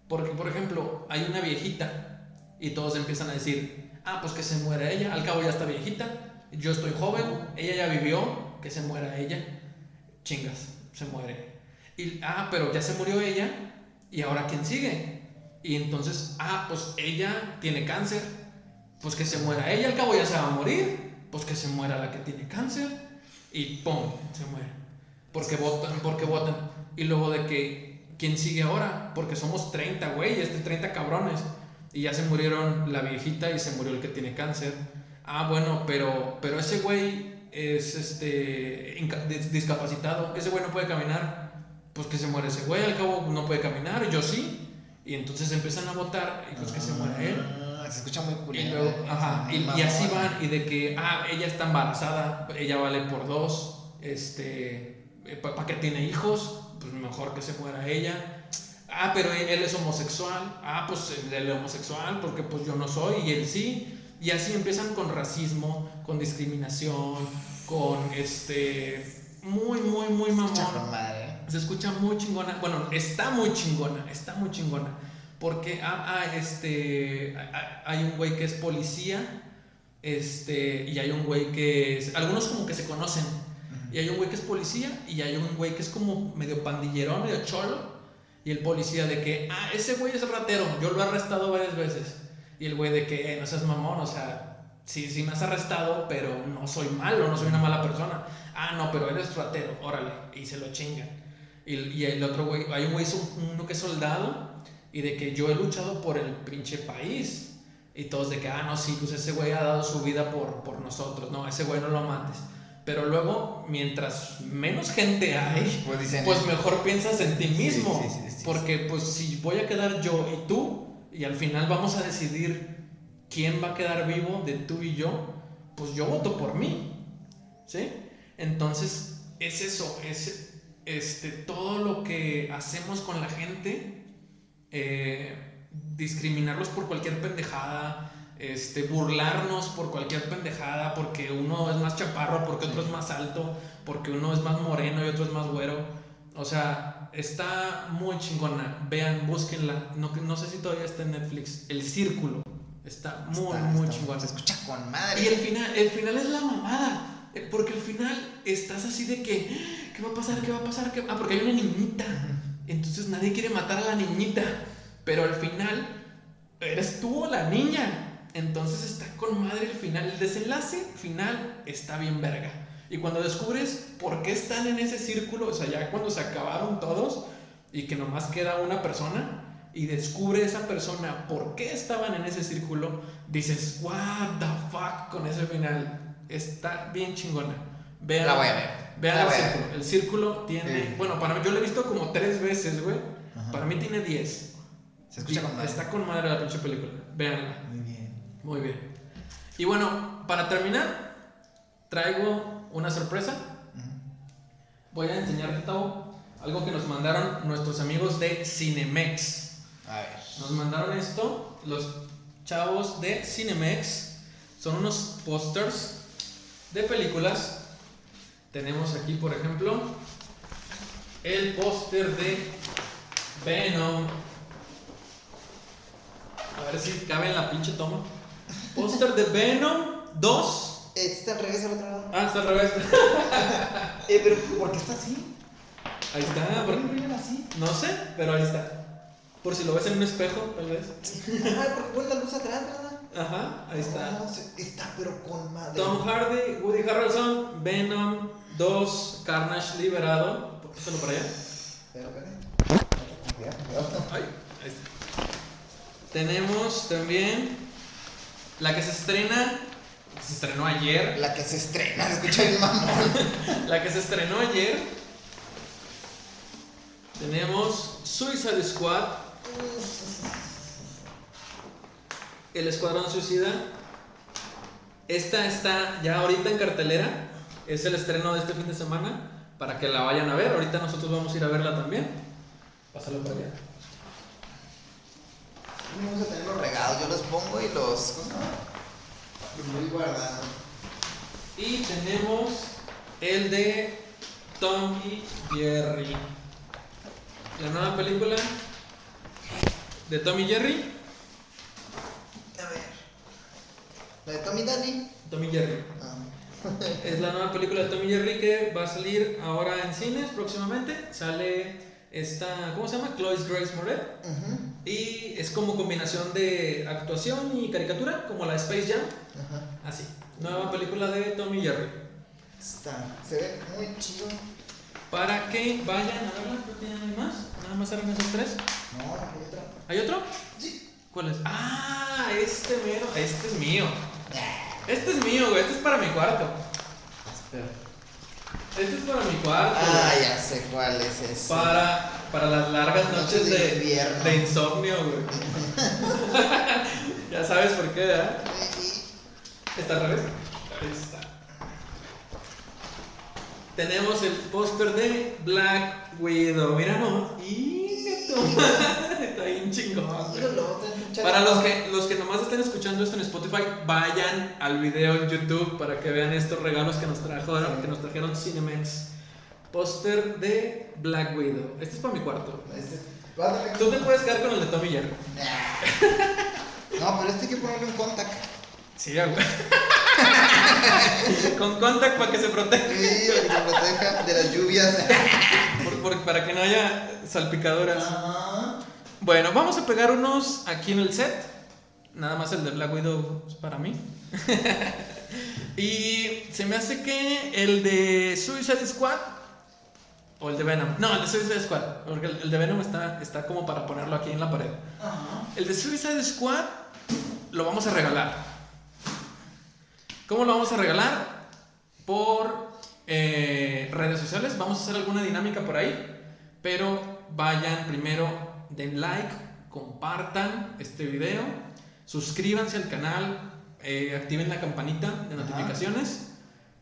Porque, por ejemplo, hay una viejita y todos empiezan a decir, ah, pues que se muera ella, al cabo ya está viejita, yo estoy joven, ella ya vivió, que se muera ella, chingas, se muere. Y, ah, pero ya se murió ella, y ahora quién sigue. Y entonces, ah, pues ella tiene cáncer, pues que se muera ella, al cabo ya se va a morir, pues que se muera la que tiene cáncer, y ¡pum! se muere. Porque votan, porque votan. Y luego de que, ¿quién sigue ahora? Porque somos 30 güeyes, de 30 cabrones. Y ya se murieron la viejita y se murió el que tiene cáncer. Ah, bueno, pero, pero ese güey es este, discapacitado. Ese güey no puede caminar. Pues que se muere ese güey, al cabo no puede caminar, yo sí. Y entonces empiezan a votar y pues que se muera él. Ah, Se escucha muy Y, curioso. luego, ajá, y, y así van, y de que, ah, ella está embarazada, ella vale por dos, este, ¿para qué tiene hijos? Pues mejor que se muera ella. Ah, pero él es homosexual, ah, pues él es homosexual, porque pues yo no soy, y él sí. Y así empiezan con racismo, con discriminación, con este, muy, muy, muy Escucha mamón. con madre. Se escucha muy chingona. Bueno, está muy chingona. Está muy chingona. Porque ah, ah, este, ah, hay un güey que es policía. Este, y hay un güey que es. Algunos como que se conocen. Y hay un güey que es policía. Y hay un güey que es como medio pandillerón, medio cholo. Y el policía de que, ah, ese güey es ratero. Yo lo he arrestado varias veces. Y el güey de que, eh, no seas mamón, o sea, sí, sí me has arrestado, pero no soy malo, no soy una mala persona. Ah, no, pero eres ratero, órale. Y se lo chingan. Y, y el otro güey, hay un güey, uno que es soldado, y de que yo he luchado por el pinche país. Y todos de que, ah, no, sí, pues ese güey ha dado su vida por, por nosotros. No, ese güey no lo mates. Pero luego, mientras menos gente hay, Pues pues mejor piensas en ti mismo. Sí, sí, sí, porque pues si voy a quedar yo y tú, y al final vamos a decidir quién va a quedar vivo de tú y yo, pues yo voto por mí. ¿Sí? Entonces, es eso, es este, todo lo que hacemos con la gente, eh, discriminarlos por cualquier pendejada, este, burlarnos por cualquier pendejada, porque uno es más chaparro, porque otro es más alto, porque uno es más moreno y otro es más güero. O sea, está muy chingona. Vean, búsquenla. No, no sé si todavía está en Netflix. El Círculo. Está muy, Está- muy está- chingona. Se escucha con Y el madre. final, el final es la mamada. eh, Porque el final estás así de que, ¿qué va a pasar? ¿Qué va a pasar? ¿Qué- Ah, porque hay una niñita. Entonces nadie quiere matar a la niñita. Pero al final, eres tú o la niña. Entonces está con madre el final. El desenlace final está bien verga. Y cuando descubres por qué están en ese círculo, o sea, ya cuando se acabaron todos y que nomás queda una persona y descubre esa persona por qué estaban en ese círculo, dices, what the fuck con ese final. Está bien chingona. Vean, La voy a ver. Vean el círculo. El círculo tiene, Sí. bueno, para mí, yo lo he visto como tres veces, güey. Ajá. Para mí tiene 10. Se escucha con madre. Está con madre la pinche película. Véanla. Muy bien. Muy bien. Y bueno, para terminar, traigo una sorpresa. Voy a enseñarte, Tavo, algo que nos mandaron nuestros amigos de Cinemex. A ver. Nos mandaron esto, los chavos de Cinemex. Son unos pósters de películas. Tenemos aquí, por ejemplo, el póster de Venom. A ver si cabe en la pinche toma. Póster de Venom 2. Está al revés al otro lado. Ah, está al revés. <laughs> Eh, pero ¿por qué está así? Ahí está. ¿Por qué imprimen así? No sé, pero ahí está. Por si lo ves en un espejo, tal vez. <laughs> Ah, porque pone la luz atrás, ¿verdad? Ajá, ahí está. No, se- está pero con madre. Tom Hardy, Woody Harrelson, Venom 2, Carnage liberado. Póntelo para allá. Pero. Ay, ahí está. Tenemos también la que se estrena, que se estrenó ayer. La que se estrena, <laughs> escucha bien mamón. La que se estrenó ayer. Tenemos Suicide Squad. El Escuadrón Suicida. Esta está ya ahorita en cartelera. Es el estreno de este fin de semana. Para que la vayan a ver. Ahorita nosotros vamos a ir a verla también. Pásalo para allá. Vamos a tener los regados, yo los pongo y los. ¿cómo voy guardando. Y tenemos el de Tommy Jerry. La nueva película de Tommy Jerry. A ver. La de Tommy Daly. Tommy Jerry. Ah. Es la nueva película de Tommy Jerry que va a salir ahora en cines próximamente. Sale esta, ¿cómo se llama? Chloe Grace Moretz. Ujú. Y es como combinación de actuación y caricatura, como la Space Jam. Así. Nueva película de Tommy Jerry. Está. Se ve muy chido. Para que vayan a verla, creo que ya no hay más. Nada más eran esos tres. No, hay otra. ¿Hay otro? Sí. ¿Cuál es? Ah, este mero. Este es mío. Este es mío, güey. Este es para mi cuarto. Espera. Este es para mi cuarto. Ah, ya sé cuál es ese. Para, para las largas noches Noches de de, invierno. de insomnio, güey. <laughs> ya sabes por qué, ¿verdad? Sí. ¿Está al revés? Ahí está. Tenemos el póster de Black Widow. Mira, no. Y <laughs> está bien chingón. güey. Un Para los que, los que nomás estén escuchando esto en Spotify, vayan al video en YouTube para que vean estos regalos que nos trajeron, que nos trajeron Cinemex. Póster de Black Widow. Este es para mi cuarto. Este-. Tú te puedes quedar con el de Tommy Jerry. No, pero este hay que ponerlo en contact. Sí, <laughs> con contact para que se proteja. Sí, para que se proteja de las lluvias. por- por- para que no haya salpicaduras. Ajá. Bueno, vamos a pegar unos aquí en el set. Nada más el de Black Widow es para mí. <laughs> y se me hace que el de Suicide Squad o el de Venom. No, el de Suicide Squad, porque el, de Venom está, está como para ponerlo aquí en la pared. El de Suicide Squad lo vamos a regalar. ¿Cómo lo vamos a regalar? Por eh, redes sociales. Vamos a hacer alguna dinámica por ahí. Pero vayan primero, den like, compartan este video, suscríbanse al canal, eh, activen la campanita de Ajá. notificaciones.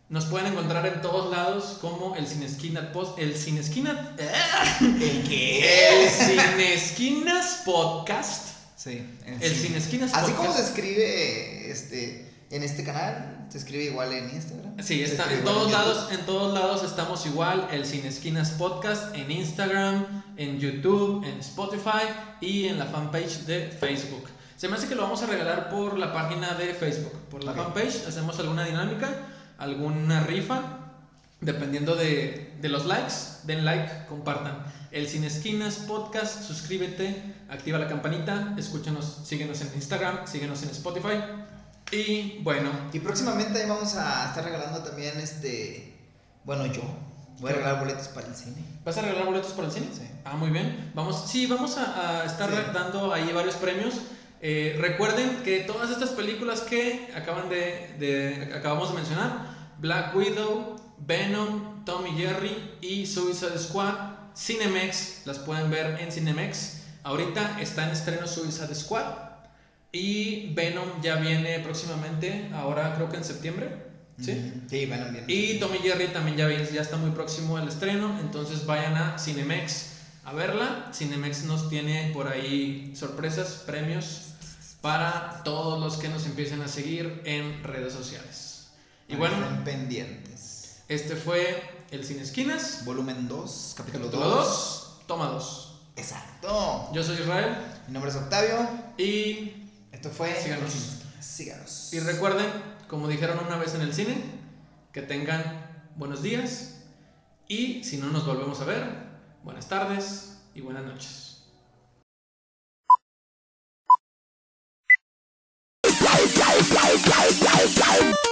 Nos pueden encontrar en todos lados como el Sin Esquinas Post, el Sin Esquinas, <laughs> ¿El qué? el Sin Esquinas Podcast. Sí, El Sin Esquinas Así Podcast. como se escribe este, en este canal, se escribe igual en Instagram. Sí, está, en todos YouTube. lados, en todos lados estamos igual, el Sin Esquinas Podcast, en Instagram, en YouTube, en Spotify y en la fanpage de Facebook. Se me hace que lo vamos a regalar por la página de Facebook, por la Ok. fanpage, hacemos alguna dinámica, alguna rifa, dependiendo de, de los likes, den like, compartan. El Sin Esquinas Podcast, suscríbete, activa la campanita, escúchanos, síguenos en Instagram, síguenos en Spotify y bueno, Y próximamente vamos a estar regalando también este. Bueno, yo voy a regalar boletos para el cine. ¿Vas a regalar boletos para el cine? Sí. Ah, muy bien. Vamos, sí, vamos a, a estar Sí. dando ahí varios premios. Eh, recuerden que todas estas películas que acaban de, de- acabamos de mencionar, Black Widow, Venom, Tommy Jerry y Suicide Squad, Cinemex, las pueden ver en Cinemex. Ahorita está en estreno Suicide Squad y Venom ya viene próximamente, ahora creo que en septiembre. ¿Sí? Sí, van bien. Y Tommy Jerry también ya, vi- ya está muy próximo al estreno, entonces vayan a Cinemex a verla. Cinemex nos tiene por ahí sorpresas, premios para todos los que nos empiecen a seguir en redes sociales. Y bueno, estén pendientes. este fue el Cine Esquinas, Volumen 2, capítulo capítulo 2. 2, toma 2. Exacto. Yo soy Israel Mi nombre es Octavio. y, Esto fue. Síganos. Síganos. y recuerden, como dijeron una vez en el cine, que tengan buenos días y si no nos volvemos a ver, buenas tardes y buenas noches. Bye.